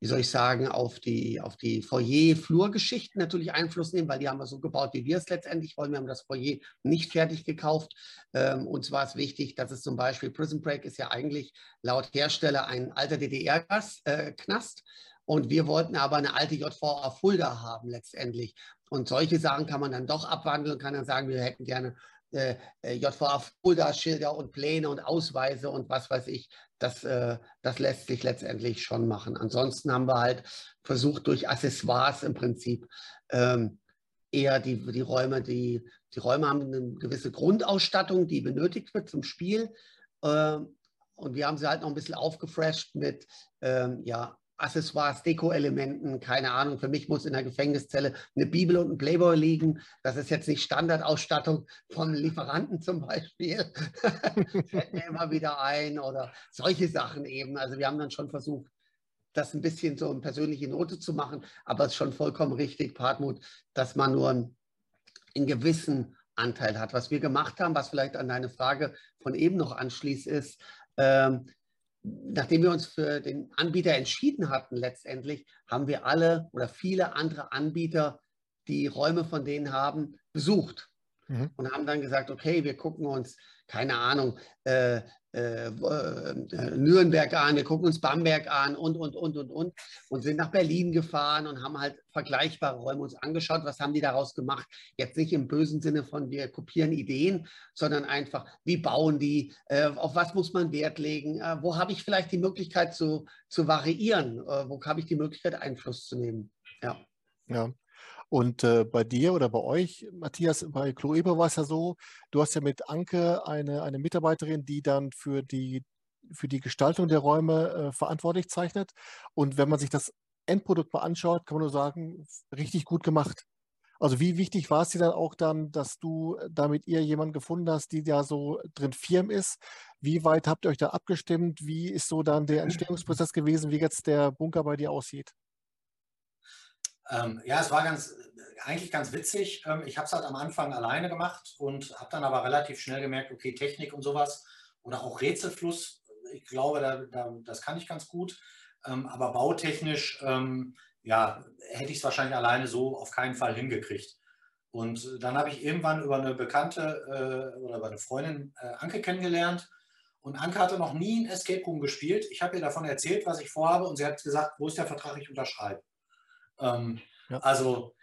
wie soll ich sagen, auf die, auf die Foyer-Flurgeschichten natürlich Einfluss nehmen, weil die haben wir so gebaut, wie wir es letztendlich wollen. Wir haben das Foyer nicht fertig gekauft. Ähm, und zwar ist wichtig, dass es zum Beispiel Prison Break ist ja eigentlich laut Hersteller ein alter DDR-Knast. Und wir wollten aber eine alte JVA Fulda haben letztendlich. Und solche Sachen kann man dann doch abwandeln und kann dann sagen, wir hätten gerne äh, äh JVA Fulda-Schilder und Pläne und Ausweise und was weiß ich. Das, äh, das lässt sich letztendlich schon machen. Ansonsten haben wir halt versucht, durch Accessoires im Prinzip ähm, eher die, die Räume, die, die Räume haben eine gewisse Grundausstattung, die benötigt wird zum Spiel. Ähm, und wir haben sie halt noch ein bisschen aufgefresht mit ähm, ja, Accessoires, Deko-Elementen, keine Ahnung. Für mich muss in der Gefängniszelle eine Bibel und ein Playboy liegen. Das ist jetzt nicht Standardausstattung vom Lieferanten zum Beispiel. [laughs] Fällt mir immer wieder ein oder solche Sachen eben. Also wir haben dann schon versucht, das ein bisschen so eine persönliche Note zu machen, aber es ist schon vollkommen richtig, Partmut, dass man nur einen, einen gewissen Anteil hat. Was wir gemacht haben, was vielleicht an deine Frage von eben noch anschließt, ist, ähm, nachdem wir uns für den Anbieter entschieden hatten, letztendlich haben wir alle oder viele andere Anbieter, die Räume von denen haben, besucht mhm. und haben dann gesagt, okay, wir gucken uns, keine Ahnung, äh, äh, äh, Nürnberg an, wir gucken uns Bamberg an und, und, und, und, und. Und sind nach Berlin gefahren und haben halt vergleichbare Räume uns angeschaut. Was haben die daraus gemacht? Jetzt nicht im bösen Sinne von wir kopieren Ideen, sondern einfach, wie bauen die? Äh, auf was muss man Wert legen? Wo habe ich vielleicht die Möglichkeit zu, zu variieren? Wo habe ich die Möglichkeit, Einfluss zu nehmen? Ja. Ja, und äh, bei dir oder bei euch, Matthias, bei Cloeber war es ja so, du hast ja mit Anke eine, eine Mitarbeiterin, die dann für die, für die Gestaltung der Räume äh, verantwortlich zeichnet. Und wenn man sich das Endprodukt mal anschaut, kann man nur sagen, richtig gut gemacht. Also wie wichtig war es dir dann auch dann, dass du da mit ihr jemanden gefunden hast, die da so drin firm ist? Wie weit habt ihr euch da abgestimmt? Wie ist so dann der Entstehungsprozess gewesen, wie jetzt der Bunker bei dir aussieht? Ähm, ja, es war ganz, eigentlich ganz witzig. Ähm, ich habe es halt am Anfang alleine gemacht und habe dann aber relativ schnell gemerkt, okay, Technik und sowas oder auch Rätselfluss, ich glaube, da, da, das kann ich ganz gut. Ähm, aber bautechnisch, ähm, ja, hätte ich es wahrscheinlich alleine so auf keinen Fall hingekriegt. Und dann habe ich irgendwann über eine Bekannte äh, oder über eine Freundin äh, Anke kennengelernt. Und Anke hatte noch nie ein Escape Room gespielt. Ich habe ihr davon erzählt, was ich vorhabe, und sie hat gesagt, wo ist der Vertrag, ich unterschreibe. Ähm, ja. Also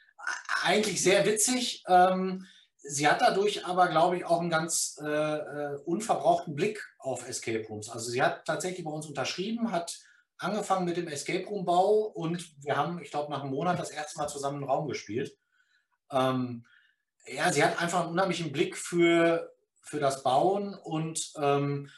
eigentlich sehr witzig. Ähm, sie hat dadurch aber, glaube ich, auch einen ganz äh, äh, unverbrauchten Blick auf Escape Rooms. Also sie hat tatsächlich bei uns unterschrieben, hat angefangen mit dem Escape Room Bau und wir haben, ich glaube, nach einem Monat das erste Mal zusammen einen Raum gespielt. Ähm, ja, sie hat einfach einen unheimlichen Blick für, für das Bauen und ähm,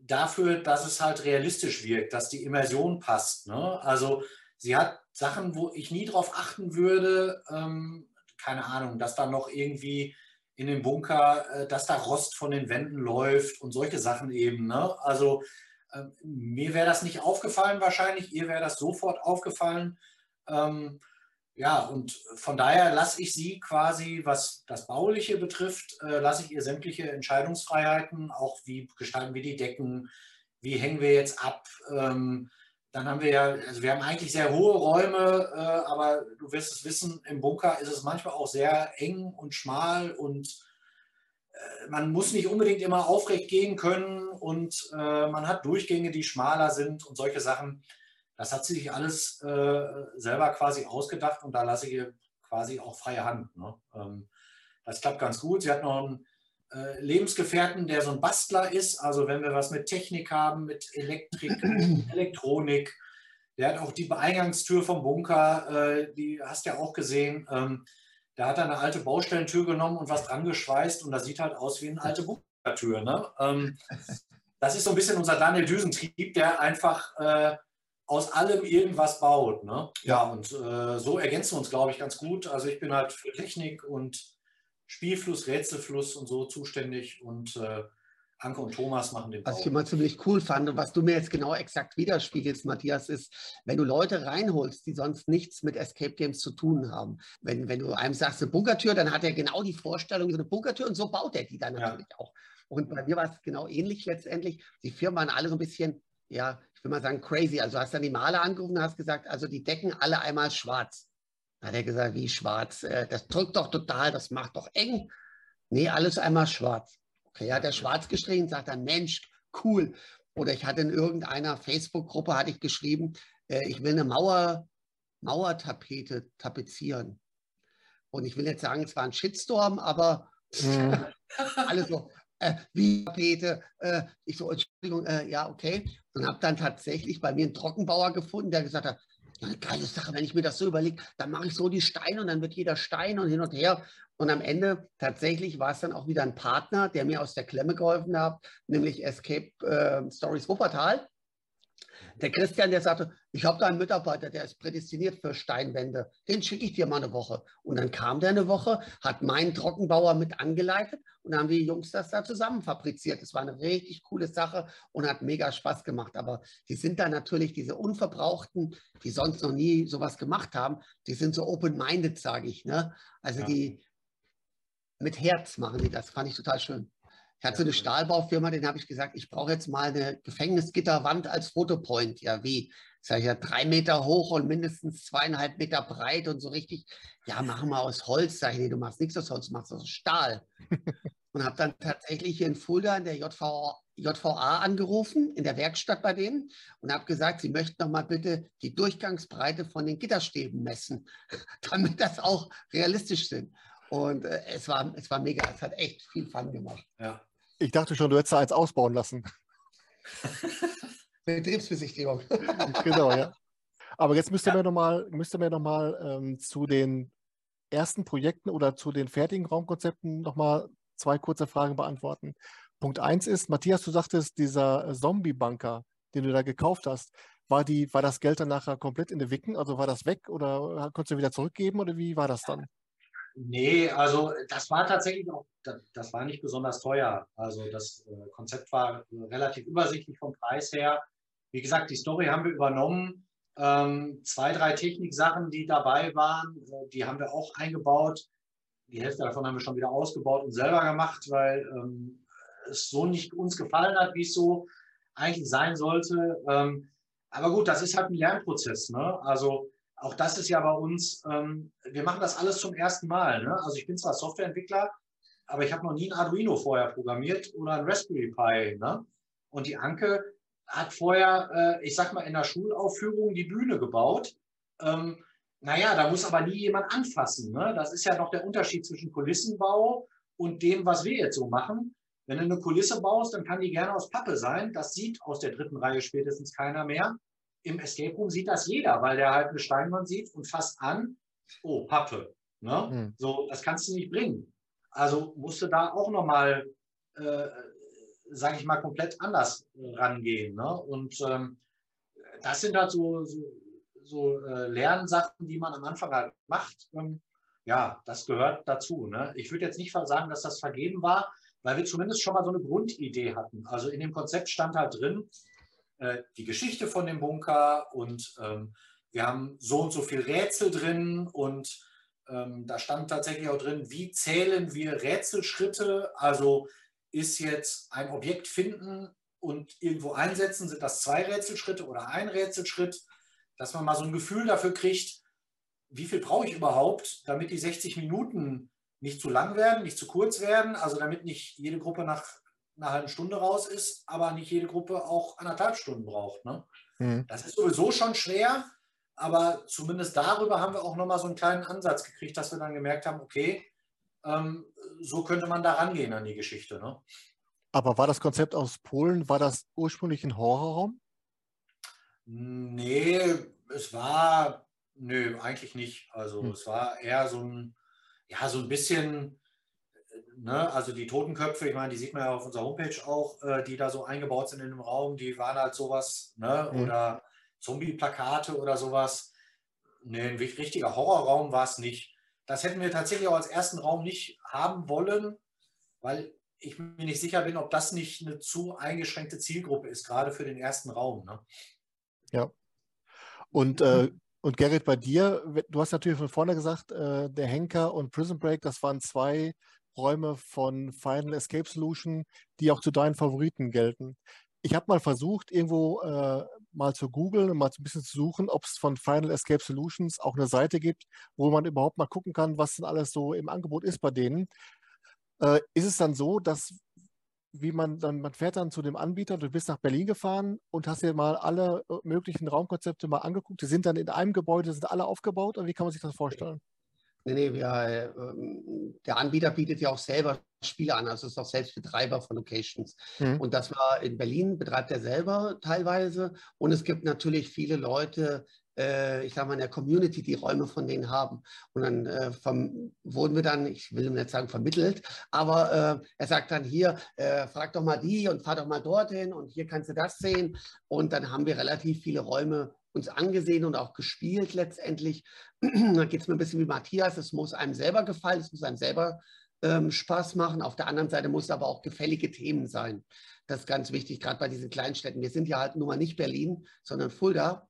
dafür, dass es halt realistisch wirkt, dass die Immersion passt. Ne? Also sie hat Sachen, wo ich nie drauf achten würde, ähm, keine Ahnung, dass da noch irgendwie in dem Bunker, äh, dass da Rost von den Wänden läuft und solche Sachen eben. Ne? Also äh, mir wäre das nicht aufgefallen wahrscheinlich, ihr wäre das sofort aufgefallen. Ähm, ja, und von daher lasse ich sie quasi, was das Bauliche betrifft, äh, lasse ich ihr sämtliche Entscheidungsfreiheiten, auch wie gestalten wir die Decken, wie hängen wir jetzt ab. Ähm, dann haben wir ja, also wir haben eigentlich sehr hohe Räume, äh, aber du wirst es wissen, im Bunker ist es manchmal auch sehr eng und schmal und äh, man muss nicht unbedingt immer aufrecht gehen können und äh, man hat Durchgänge, die schmaler sind und solche Sachen. Das hat sie sich alles äh, selber quasi ausgedacht und da lasse ich ihr quasi auch freie Hand. Ne? Ähm, das klappt ganz gut. Sie hat noch einen äh, Lebensgefährten, der so ein Bastler ist. Also wenn wir was mit Technik haben, mit Elektrik, [clears throat] Elektronik, der hat auch die Eingangstür vom Bunker, äh, die hast du ja auch gesehen. Ähm, der hat eine alte Baustellentür genommen und was dran geschweißt und das sieht halt aus wie eine alte Bunkertür. Ne? Ähm, das ist so ein bisschen unser Daniel Düsentrieb, der einfach äh, aus allem irgendwas baut. Ne? Ja, und äh, so ergänzen wir uns, glaube ich, ganz gut. Also ich bin halt für Technik und Spielfluss, Rätselfluss und so zuständig und äh, Anke und Thomas machen den Bau. Was ich immer ziemlich cool fand und was du mir jetzt genau exakt widerspiegelst, Matthias, ist, wenn du Leute reinholst, die sonst nichts mit Escape Games zu tun haben. Wenn, wenn du einem sagst, eine Bunkertür, dann hat er genau die Vorstellung, so eine Bunkertür und so baut er die dann natürlich ja. auch. Und bei mir war es genau ähnlich letztendlich. Die Firmen waren alle so ein bisschen, ja, ich will mal sagen, crazy. Also du hast dann die Maler angerufen und hast gesagt, also die Decken alle einmal schwarz. Hat er gesagt, wie schwarz? Äh, das drückt doch total, das macht doch eng. Nee, alles einmal schwarz. Okay, hat er schwarz gestrichen, sagt dann, Mensch, cool. Oder ich hatte in irgendeiner Facebook-Gruppe, hatte ich geschrieben, äh, ich will eine Mauer, Mauertapete tapezieren. Und ich will jetzt sagen, es war ein Shitstorm, aber mhm. [laughs] alles so, äh, wie Tapete. Äh, ich so, Entschuldigung, äh, ja, okay. Und habe dann tatsächlich bei mir einen Trockenbauer gefunden, der gesagt hat, eine geile Sache, wenn ich mir das so überlege, dann mache ich so die Steine und dann wird jeder Stein und hin und her. Und am Ende tatsächlich war es dann auch wieder ein Partner, der mir aus der Klemme geholfen hat, nämlich Escape äh, Stories Wuppertal. Der Christian, der sagte, ich habe da einen Mitarbeiter, der ist prädestiniert für Steinwände. Den schicke ich dir mal eine Woche. Und dann kam der eine Woche, hat meinen Trockenbauer mit angeleitet und dann haben die Jungs das da zusammen fabriziert. Das war eine richtig coole Sache und hat mega Spaß gemacht. Aber die sind da natürlich diese Unverbrauchten, die sonst noch nie sowas gemacht haben, die sind so open-minded, sage ich. Ne? Also ja. die mit Herz machen die das. Fand ich total schön. Ich hatte so eine Stahlbaufirma, den habe ich gesagt, ich brauche jetzt mal eine Gefängnisgitterwand als Fotopoint. Ja, wie? Sag ich ja, drei Meter hoch und mindestens zweieinhalb Meter breit und so richtig. Ja, machen wir aus Holz. Sag ich, nee, du machst nichts aus Holz, du machst aus Stahl. [laughs] und habe dann tatsächlich hier in Fulda in der JVA, JVA angerufen, in der Werkstatt bei denen und habe gesagt, sie möchten doch mal bitte die Durchgangsbreite von den Gitterstäben messen, [laughs] damit das auch realistisch sind. Und äh, es, war, es war mega, es hat echt viel Fun gemacht. Ja. Ich dachte schon, du hättest da eins ausbauen lassen. [laughs] Betriebsbesichtigung. [laughs] genau, ja. Aber jetzt müsst ihr ja. mir nochmal noch ähm, zu den ersten Projekten oder zu den fertigen Raumkonzepten nochmal zwei kurze Fragen beantworten. Punkt eins ist, Matthias, du sagtest, dieser Zombie-Bunker, den du da gekauft hast, war, die, war das Geld dann nachher komplett in den Wicken? Also war das weg oder konntest du wieder zurückgeben oder wie war das dann? Nee, also das war tatsächlich auch, das, war nicht besonders teuer. Also das äh, Konzept war relativ übersichtlich vom Preis her. Wie gesagt, die Story haben wir übernommen. Ähm, zwei, drei Techniksachen, die dabei waren, äh, die haben wir auch eingebaut. Die Hälfte davon haben wir schon wieder ausgebaut und selber gemacht, weil ähm, es so nicht uns gefallen hat, wie es so eigentlich sein sollte. Ähm, aber gut, das ist halt ein Lernprozess. Ne? Also auch das ist ja bei uns, ähm, wir machen das alles zum ersten Mal. Ne? Also ich bin zwar Softwareentwickler, aber ich habe noch nie ein Arduino vorher programmiert oder ein Raspberry Pi. Ne? Und die Anke hat vorher, äh, ich sag mal, in der Schulaufführung die Bühne gebaut. Ähm, naja, da muss aber nie jemand anfassen. Ne? Das ist ja noch der Unterschied zwischen Kulissenbau und dem, was wir jetzt so machen. Wenn du eine Kulisse baust, dann kann die gerne aus Pappe sein. Das sieht aus der dritten Reihe spätestens keiner mehr. Im Escape Room sieht das jeder, weil der halt eine Steinwand sieht und fasst an, oh, Pappe. Ne? Hm. So, das kannst du nicht bringen. Also musst du da auch nochmal, äh, sage ich mal, komplett anders rangehen. Ne? Und ähm, das sind halt so, so, so äh, Lernsachen, die man am Anfang halt macht. Ähm, ja, das gehört dazu. Ne? Ich würde jetzt nicht sagen, dass das vergeben war, weil wir zumindest schon mal so eine Grundidee hatten. Also in dem Konzept stand halt drin, äh, die Geschichte von dem Bunker und ähm, wir haben so und so viel Rätsel drin und ähm, da stand tatsächlich auch drin, wie zählen wir Rätselschritte? Also ist jetzt ein Objekt finden und irgendwo einsetzen, sind das zwei Rätselschritte oder ein Rätselschritt, dass man mal so ein Gefühl dafür kriegt, wie viel brauche ich überhaupt, damit die 60 Minuten nicht zu lang werden, nicht zu kurz werden, also damit nicht jede Gruppe nach einer halben Stunde raus ist, aber nicht jede Gruppe auch anderthalb Stunden braucht. Ne? Mhm. Das ist sowieso schon schwer, aber zumindest darüber haben wir auch nochmal so einen kleinen Ansatz gekriegt, dass wir dann gemerkt haben, okay, ähm, so könnte man da rangehen an die Geschichte. Ne? Aber war das Konzept aus Polen, war das ursprünglich ein Horrorraum? Nee, es war, nö, eigentlich nicht. Also hm. es war eher so ein, ja, so ein bisschen, ne, also die Totenköpfe, ich meine, die sieht man ja auf unserer Homepage auch, äh, die da so eingebaut sind in dem Raum, die waren halt sowas, ne, hm. oder Zombie-Plakate oder sowas. Nee, ein richtiger Horrorraum war es nicht. Das hätten wir tatsächlich auch als ersten Raum nicht haben wollen, weil ich mir nicht sicher bin, ob das nicht eine zu eingeschränkte Zielgruppe ist, gerade für den ersten Raum. Ne? Ja. Und, äh, und Gerrit, bei dir, du hast natürlich von vorne gesagt, äh, der Henker und Prison Break, das waren zwei Räume von Final Escape Solution, die auch zu deinen Favoriten gelten. Ich habe mal versucht, irgendwo äh, mal zu googeln und mal ein bisschen zu suchen, ob es von Final Escape Solutions auch eine Seite gibt, wo man überhaupt mal gucken kann, was denn alles so im Angebot ist bei denen. Äh, ist es dann so, dass wie man dann, man fährt dann zu dem Anbieter, du bist nach Berlin gefahren und hast dir mal alle äh, möglichen Raumkonzepte mal angeguckt. Die sind dann in einem Gebäude, sind alle aufgebaut oder wie kann man sich das vorstellen? Nee, nee, wir, äh, der Anbieter bietet ja auch selber Spiele an, also ist auch selbst Betreiber von Locations. Mhm. Und das war in Berlin, betreibt er selber teilweise. Und es gibt natürlich viele Leute, äh, ich sage mal, in der Community, die Räume von denen haben. Und dann äh, vom, wurden wir dann, ich will nicht sagen vermittelt, aber äh, er sagt dann hier, äh, frag doch mal die und fahr doch mal dorthin und hier kannst du das sehen. Und dann haben wir relativ viele Räume uns angesehen und auch gespielt letztendlich. [clears throat] da geht es mir ein bisschen wie Matthias, es muss einem selber gefallen, es muss einem selber ähm, Spaß machen. Auf der anderen Seite muss es aber auch gefällige Themen sein. Das ist ganz wichtig, gerade bei diesen Kleinstädten. Wir sind ja halt nun mal nicht Berlin, sondern Fulda.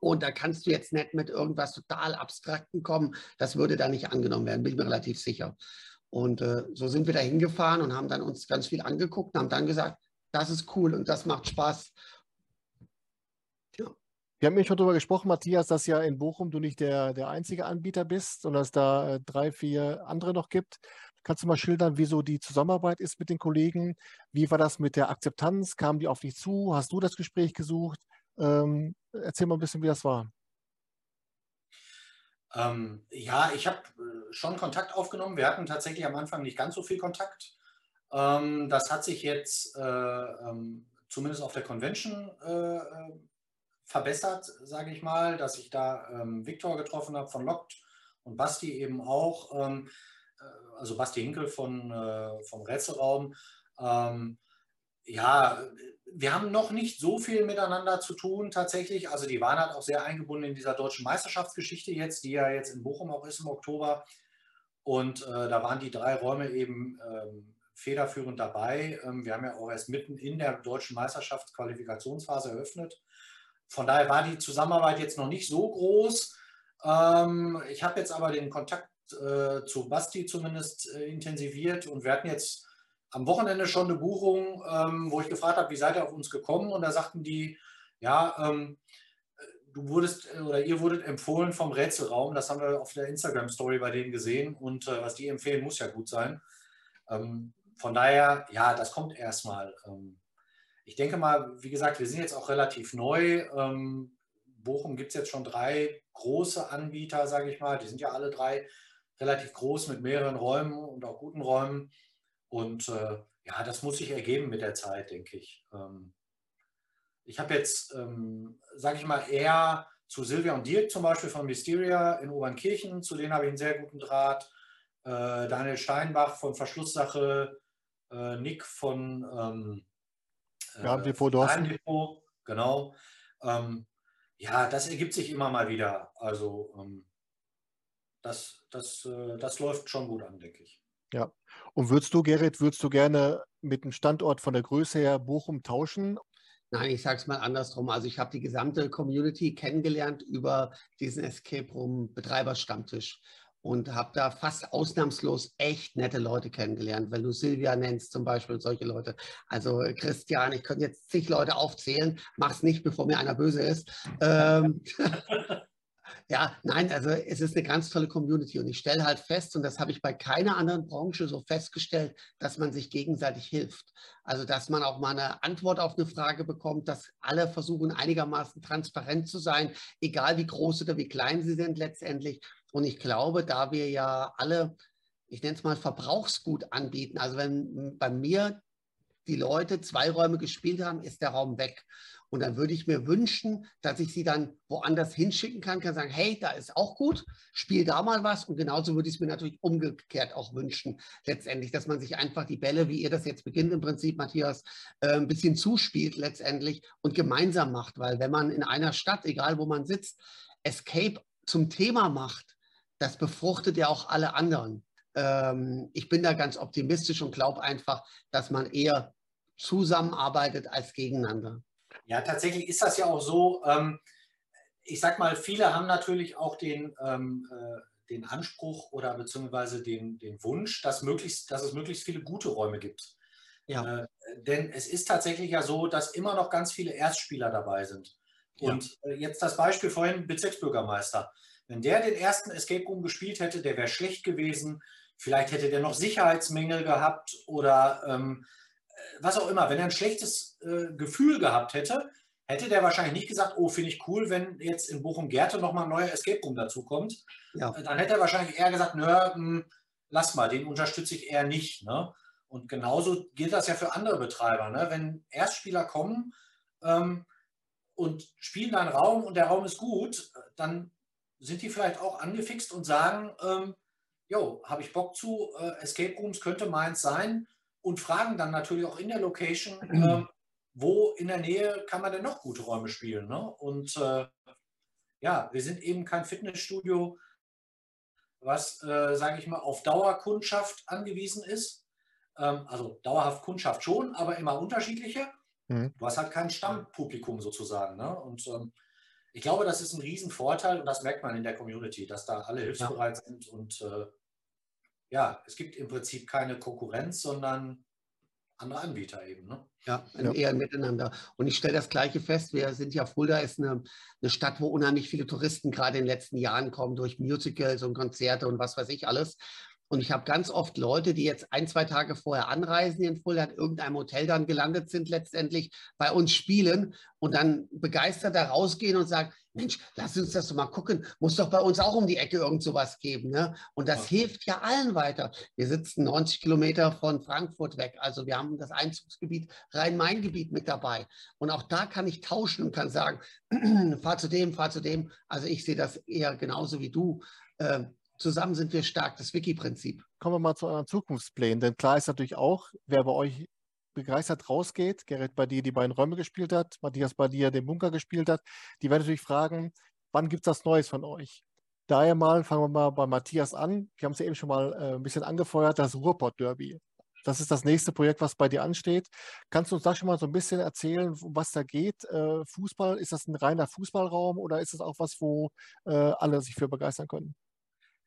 Und da kannst du jetzt nicht mit irgendwas total Abstrakten kommen. Das würde da nicht angenommen werden, bin ich mir relativ sicher. Und äh, so sind wir da hingefahren und haben dann uns ganz viel angeguckt und haben dann gesagt, das ist cool und das macht Spaß. Wir haben ja schon darüber gesprochen, Matthias, dass ja in Bochum du nicht der, der einzige Anbieter bist, sondern es da äh, drei, vier andere noch gibt. Kannst du mal schildern, wieso die Zusammenarbeit ist mit den Kollegen? Wie war das mit der Akzeptanz? Kamen die auf dich zu? Hast du das Gespräch gesucht? Ähm, erzähl mal ein bisschen, wie das war. Ähm, ja, ich habe äh, schon Kontakt aufgenommen. Wir hatten tatsächlich am Anfang nicht ganz so viel Kontakt. Ähm, das hat sich jetzt äh, ähm, zumindest auf der Convention äh, äh verbessert, sage ich mal, dass ich da ähm, Viktor getroffen habe von Locked und Basti eben auch, ähm, äh, also Basti Hinkel von, äh, vom Rätselraum. Ähm, ja, wir haben noch nicht so viel miteinander zu tun tatsächlich. Also die waren halt auch sehr eingebunden in dieser deutschen Meisterschaftsgeschichte jetzt, die ja jetzt in Bochum auch ist im Oktober. Und äh, da waren die drei Räume eben ähm, federführend dabei. Ähm, wir haben ja auch erst mitten in der deutschen Meisterschaftsqualifikationsphase eröffnet. Von daher war die Zusammenarbeit jetzt noch nicht so groß. Ähm, ich habe jetzt aber den Kontakt äh, zu Basti zumindest äh, intensiviert und wir hatten jetzt am Wochenende schon eine Buchung, ähm, wo ich gefragt habe, wie seid ihr auf uns gekommen? Und da sagten die, ja, ähm, du wurdest äh, oder ihr wurdet empfohlen vom Rätselraum. Das haben wir auf der Instagram-Story bei denen gesehen und äh, was die empfehlen, muss ja gut sein. Ähm, von daher, ja, das kommt erstmal. Ähm, ich denke mal, wie gesagt, wir sind jetzt auch relativ neu. Ähm, Bochum gibt es jetzt schon drei große Anbieter, sage ich mal. Die sind ja alle drei relativ groß mit mehreren Räumen und auch guten Räumen. Und äh, ja, das muss sich ergeben mit der Zeit, denke ich. Ähm, ich habe jetzt, ähm, sage ich mal, eher zu Silvia und Dirk zum Beispiel von Mysteria in Obernkirchen, zu denen habe ich einen sehr guten Draht. Äh, Daniel Steinbach von Verschlusssache, äh, Nick von ähm, Geheimdepot Dorsten. Geheimdepot, genau. Ähm, ja, das ergibt sich immer mal wieder. Also, ähm, das, das, äh, das läuft schon gut an, denke ich. Ja. Und würdest du, Gerrit, würdest du gerne mit dem Standort von der Größe her Bochum tauschen? Nein, ich sage es mal andersrum. Also ich habe die gesamte Community kennengelernt über diesen Escape Room Betreiberstammtisch und habe da fast ausnahmslos echt nette Leute kennengelernt. Wenn du Silvia nennst zum Beispiel solche Leute. Also Christian, ich könnte jetzt zig Leute aufzählen, mach's nicht, bevor mir einer böse ist. Ähm, [laughs] Ja, nein, also es ist eine ganz tolle Community und ich stelle halt fest, und das habe ich bei keiner anderen Branche so festgestellt, dass man sich gegenseitig hilft. Also, dass man auch mal eine Antwort auf eine Frage bekommt, dass alle versuchen, einigermaßen transparent zu sein, egal wie groß oder wie klein sie sind letztendlich. Und ich glaube, da wir ja alle, ich nenne es mal Verbrauchsgut anbieten, also wenn bei mir die Leute zwei Räume gespielt haben, ist der Raum weg. Und dann würde ich mir wünschen, dass ich sie dann woanders hinschicken kann, kann sagen, hey, da ist auch gut, spiel da mal was. Und genauso würde ich es mir natürlich umgekehrt auch wünschen, letztendlich, dass man sich einfach die Bälle, wie ihr das jetzt beginnt im Prinzip, Matthias, äh, ein bisschen zuspielt letztendlich und gemeinsam macht. Weil wenn man in einer Stadt, egal wo man sitzt, Escape zum Thema macht, das befruchtet ja auch alle anderen. Ähm, ich bin da ganz optimistisch und glaube einfach, dass man eher zusammenarbeitet als gegeneinander. Ja, tatsächlich ist das ja auch so. Ähm, ich sag mal, viele haben natürlich auch den, ähm, äh, den Anspruch oder beziehungsweise den, den Wunsch, dass, möglichst, dass es möglichst viele gute Räume gibt. Ja. Äh, denn es ist tatsächlich ja so, dass immer noch ganz viele Erstspieler dabei sind. Und ja. äh, jetzt das Beispiel vorhin, Bezirksbürgermeister. Wenn der den ersten Escape Room gespielt hätte, der wäre schlecht gewesen. Vielleicht hätte der noch Sicherheitsmängel gehabt oder ähm, was auch immer, wenn er ein schlechtes äh, Gefühl gehabt hätte, hätte der wahrscheinlich nicht gesagt, oh, finde ich cool, wenn jetzt in Bochum-Gerte nochmal ein neuer Escape Room dazukommt. Ja. Äh, dann hätte er wahrscheinlich eher gesagt, nö, hm, lass mal, den unterstütze ich eher nicht. Ne? Und genauso gilt das ja für andere Betreiber. Ne? Wenn Erstspieler kommen ähm, und spielen einen Raum und der Raum ist gut, dann sind die vielleicht auch angefixt und sagen, ähm, jo, habe ich Bock zu, äh, Escape Rooms könnte meins sein und fragen dann natürlich auch in der Location, [clears throat] äh, wo in der Nähe kann man denn noch gute Räume spielen. Ne? Und äh, ja, wir sind eben kein Fitnessstudio, was, äh, sage ich mal, auf Dauerkundschaft angewiesen ist. Ähm, also dauerhaft Kundschaft schon, aber immer unterschiedliche. Mhm. Du hast halt kein Stammpublikum sozusagen. Ne? Und ähm, ich glaube, das ist ein Riesenvorteil und das merkt man in der Community, dass da alle hilfsbereit ja. sind und äh, ja, es gibt im Prinzip keine Konkurrenz, sondern andere Anbieter eben. Ne? Ja, ja, eher miteinander. Und ich stelle das Gleiche fest. Wir sind ja, Fulda ist eine, eine Stadt, wo unheimlich viele Touristen gerade in den letzten Jahren kommen durch Musicals und Konzerte und was weiß ich alles. Und ich habe ganz oft Leute, die jetzt ein, zwei Tage vorher anreisen in Fulda, in irgendeinem Hotel dann gelandet sind, letztendlich bei uns spielen und dann begeistert da rausgehen und sagen, Mensch, lass uns das doch mal gucken, muss doch bei uns auch um die Ecke irgend sowas geben. Ne? Und das ja. hilft ja allen weiter. Wir sitzen 90 Kilometer von Frankfurt weg, also wir haben das Einzugsgebiet Rhein-Main-Gebiet mit dabei. Und auch da kann ich tauschen und kann sagen, [clears throat] fahr zu dem, fahr zu dem. Also ich sehe das eher genauso wie du. Ähm, Zusammen sind wir stark, das Wiki-Prinzip. Kommen wir mal zu euren Zukunftsplänen, denn klar ist natürlich auch, wer bei euch begeistert rausgeht, Gerrit bei dir die beiden Räume gespielt hat, Matthias bei dir den Bunker gespielt hat, die werden natürlich fragen, wann gibt es das Neues von euch? Daher mal, fangen wir mal bei Matthias an. Wir haben es ja eben schon mal äh, ein bisschen angefeuert, das Ruhrpott-Derby. Das ist das nächste Projekt, was bei dir ansteht. Kannst du uns da schon mal so ein bisschen erzählen, um was da geht? Äh, Fußball, ist das ein reiner Fußballraum oder ist es auch was, wo äh, alle sich für begeistern können?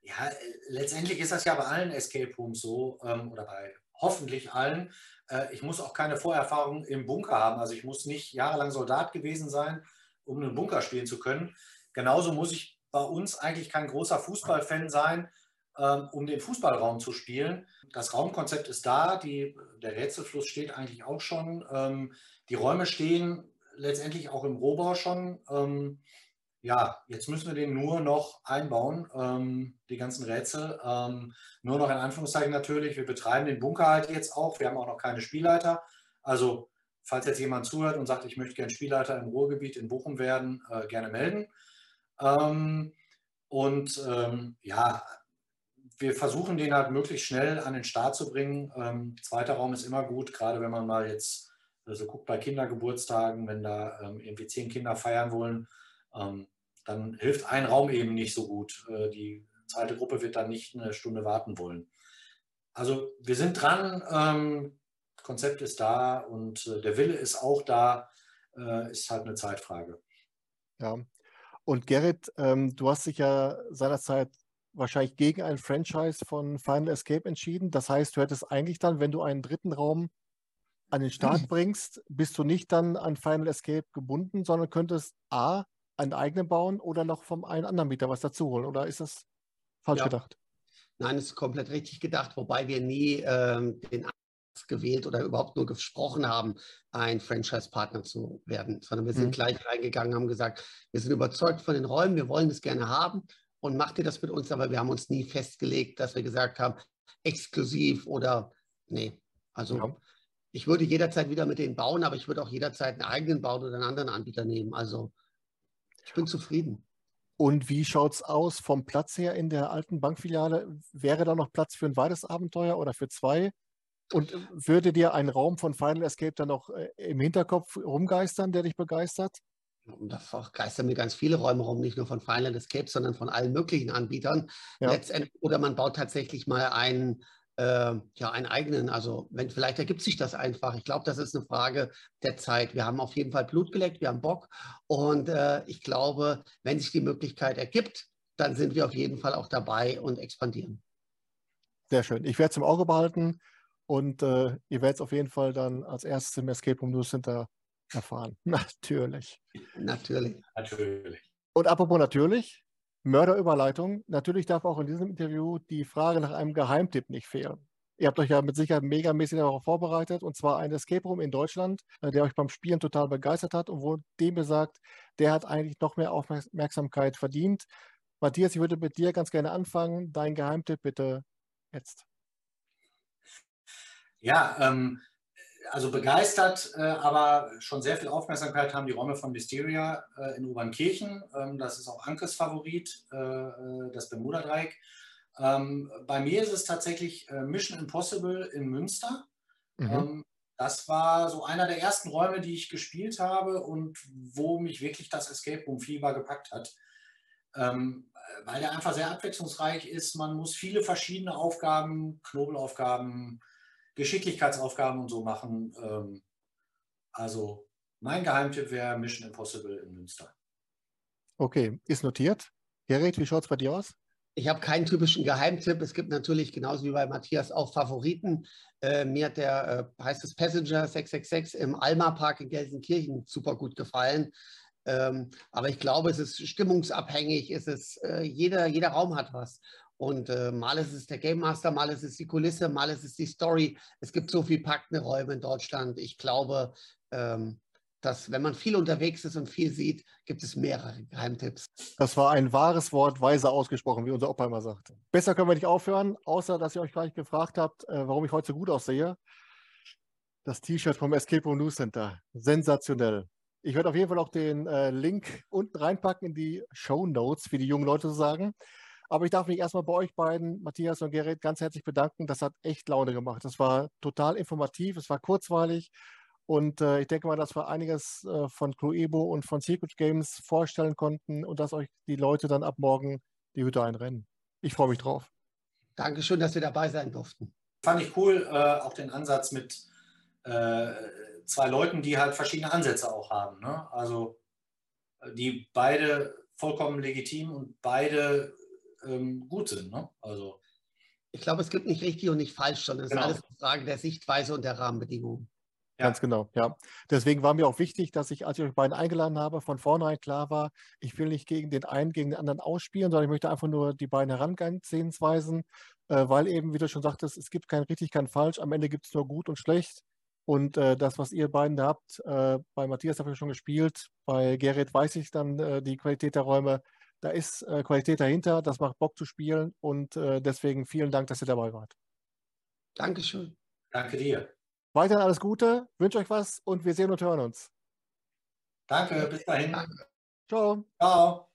Ja, letztendlich ist das ja bei allen Escape Rooms so, ähm, oder bei hoffentlich allen. Äh, ich muss auch keine Vorerfahrung im Bunker haben. Also ich muss nicht jahrelang Soldat gewesen sein, um einen Bunker spielen zu können. Genauso muss ich bei uns eigentlich kein großer Fußballfan sein, ähm, um den Fußballraum zu spielen. Das Raumkonzept ist da, die, der Rätselfluss steht eigentlich auch schon. Ähm, die Räume stehen letztendlich auch im Rohbau schon. Ja, jetzt müssen wir den nur noch einbauen, ähm, die ganzen Rätsel. Ähm, nur noch in Anführungszeichen natürlich. Wir betreiben den Bunker halt jetzt auch. Wir haben auch noch keine Spielleiter. Also, falls jetzt jemand zuhört und sagt, ich möchte gerne Spielleiter im Ruhrgebiet in Bochum werden, äh, gerne melden. Ähm, und ähm, ja, wir versuchen den halt möglichst schnell an den Start zu bringen. Ähm, zweiter Raum ist immer gut, gerade wenn man mal jetzt so also guckt bei Kindergeburtstagen, wenn da ähm, irgendwie zehn Kinder feiern wollen. Dann hilft ein Raum eben nicht so gut. Äh, die zweite Gruppe wird dann nicht eine Stunde warten wollen. Also wir sind dran, ähm, Konzept ist da und äh, der Wille ist auch da, äh, ist halt eine Zeitfrage. Ja, und Gerrit, ähm, du hast dich ja seinerzeit wahrscheinlich gegen ein Franchise von Final Escape entschieden. Das heißt, du hättest eigentlich dann, wenn du einen dritten Raum an den Start [clears throat] bringst, bist du nicht dann an Final Escape gebunden, sondern könntest A, einen eigenen bauen oder noch vom einen anderen Mieter was dazu holen. Oder ist das falsch ja. gedacht? Nein, es ist komplett richtig gedacht, wobei wir nie ähm, den gewählt oder überhaupt nur gesprochen haben, ein Franchise-Partner zu werden, sondern wir sind mhm. gleich reingegangen, haben gesagt, wir sind überzeugt von den Räumen, wir wollen es gerne haben und macht ihr das mit uns, aber wir haben uns nie festgelegt, dass wir gesagt haben, exklusiv oder nee. Also ja. ich würde jederzeit wieder mit denen bauen, aber ich würde auch jederzeit einen eigenen bauen oder einen anderen Anbieter nehmen. Also ich bin zufrieden. Und wie schaut es aus vom Platz her in der alten Bankfiliale? Wäre da noch Platz für ein weiteres Abenteuer oder für zwei? Und würde dir ein Raum von Final Escape dann noch äh, im Hinterkopf rumgeistern, der dich begeistert? Und da geistern mir ganz viele Räume rum, nicht nur von Final Escape, sondern von allen möglichen Anbietern. Ja. Letztendlich, oder man baut tatsächlich mal einen, äh, ja, einen eigenen. Also wenn, vielleicht ergibt sich das einfach. Ich glaube, das ist eine Frage der Zeit. Wir haben auf jeden Fall Blut geleckt, wir haben Bock. Und äh, ich glaube, wenn sich die Möglichkeit ergibt, dann sind wir auf jeden Fall auch dabei und expandieren. Sehr schön. Ich werde es im Auge behalten. Und äh, ihr werdet es auf jeden Fall dann als erstes im Escape Room News Center erfahren. [laughs] Natürlich. Natürlich. Natürlich. Und apropos natürlich, Mörderüberleitung. Natürlich darf auch in diesem Interview die Frage nach einem Geheimtipp nicht fehlen. Ihr habt euch ja mit Sicherheit megamäßig darauf vorbereitet und zwar ein Escape Room in Deutschland, äh, der euch beim Spielen total begeistert hat und wo dem ihr sagt, der hat eigentlich noch mehr Aufmerksamkeit verdient. Matthias, ich würde mit dir ganz gerne anfangen. Dein Geheimtipp bitte jetzt. Ja, ähm, also begeistert, äh, aber schon sehr viel Aufmerksamkeit haben die Räume von Mysteria äh, in Obernkirchen. Ähm, das ist auch Ankes Favorit, äh, äh das Bermuda-Dreieck. Ähm, bei mir ist es tatsächlich äh, Mission Impossible in Münster. Mhm. Ähm, das war so einer der ersten Räume, die ich gespielt habe und wo mich wirklich das Escape Room Fieber gepackt hat. Ähm, weil der einfach sehr abwechslungsreich ist. Man muss viele verschiedene Aufgaben, Knobelaufgaben, Geschicklichkeitsaufgaben und so machen. Ähm, also mein Geheimtipp wäre Mission Impossible in Münster. Okay, ist notiert. Gerrit, wie schaut es bei dir aus? Ich habe keinen typischen Geheimtipp. Es gibt natürlich genauso wie bei Matthias auch Favoriten. Äh, mir hat der, äh, heißt es Passenger 666 im Alma Park in Gelsenkirchen super gut gefallen. Ähm, aber ich glaube, es ist stimmungsabhängig. Es ist, äh, jeder, jeder Raum hat was. Und äh, mal ist es der Game Master, mal ist es die Kulisse, mal ist es die Story. Es gibt so viel packende Räume in Deutschland. Ich glaube, ähm, dass wenn man viel unterwegs ist und viel sieht, gibt es mehrere Geheimtipps. Das war ein wahres Wort, weise ausgesprochen, wie unser Opa immer sagte. Besser können wir nicht aufhören, außer dass ihr euch gleich gefragt habt, äh, warum ich heute so gut aussehe. Das T-Shirt vom Escape Room News Center. Sensationell. Ich werde auf jeden Fall auch den äh, Link unten reinpacken in die Show Notes, wie die jungen Leute so sagen. Aber ich darf mich erstmal bei euch beiden, Matthias und Gerrit, ganz herzlich bedanken. Das hat echt Laune gemacht. Das war total informativ, es war kurzweilig. Und äh, ich denke mal, dass wir einiges äh, von Cluebo und von Secret Games vorstellen konnten und dass euch die Leute dann ab morgen die Hütte einrennen. Ich freue mich drauf. Dankeschön, dass wir dabei sein durften. Fand ich cool, äh, auch den Ansatz mit äh, zwei Leuten, die halt verschiedene Ansätze auch haben. Ne? Also die beide vollkommen legitim und beide ähm, gut sind. Ne? Also, ich glaube, es gibt nicht richtig und nicht falsch, sondern es genau. ist alles eine Frage der Sichtweise und der Rahmenbedingungen. Ja. Ganz genau, ja. Deswegen war mir auch wichtig, dass ich, als ich euch beiden eingeladen habe, von vornherein klar war, ich will nicht gegen den einen, gegen den anderen ausspielen, sondern ich möchte einfach nur die beiden Herangehensweisen, äh, weil eben, wie du schon sagtest, es gibt kein richtig, kein falsch, am Ende gibt es nur gut und schlecht. Und äh, das, was ihr beiden da habt, äh, bei Matthias habe ich schon gespielt, bei Gerrit weiß ich dann äh, die Qualität der Räume, da ist äh, Qualität dahinter, das macht Bock zu spielen und äh, deswegen vielen Dank, dass ihr dabei wart. Dankeschön. Danke dir. Weiterhin alles Gute, wünsche euch was und wir sehen und hören uns. Danke, bis dahin. Danke. Ciao. Ciao.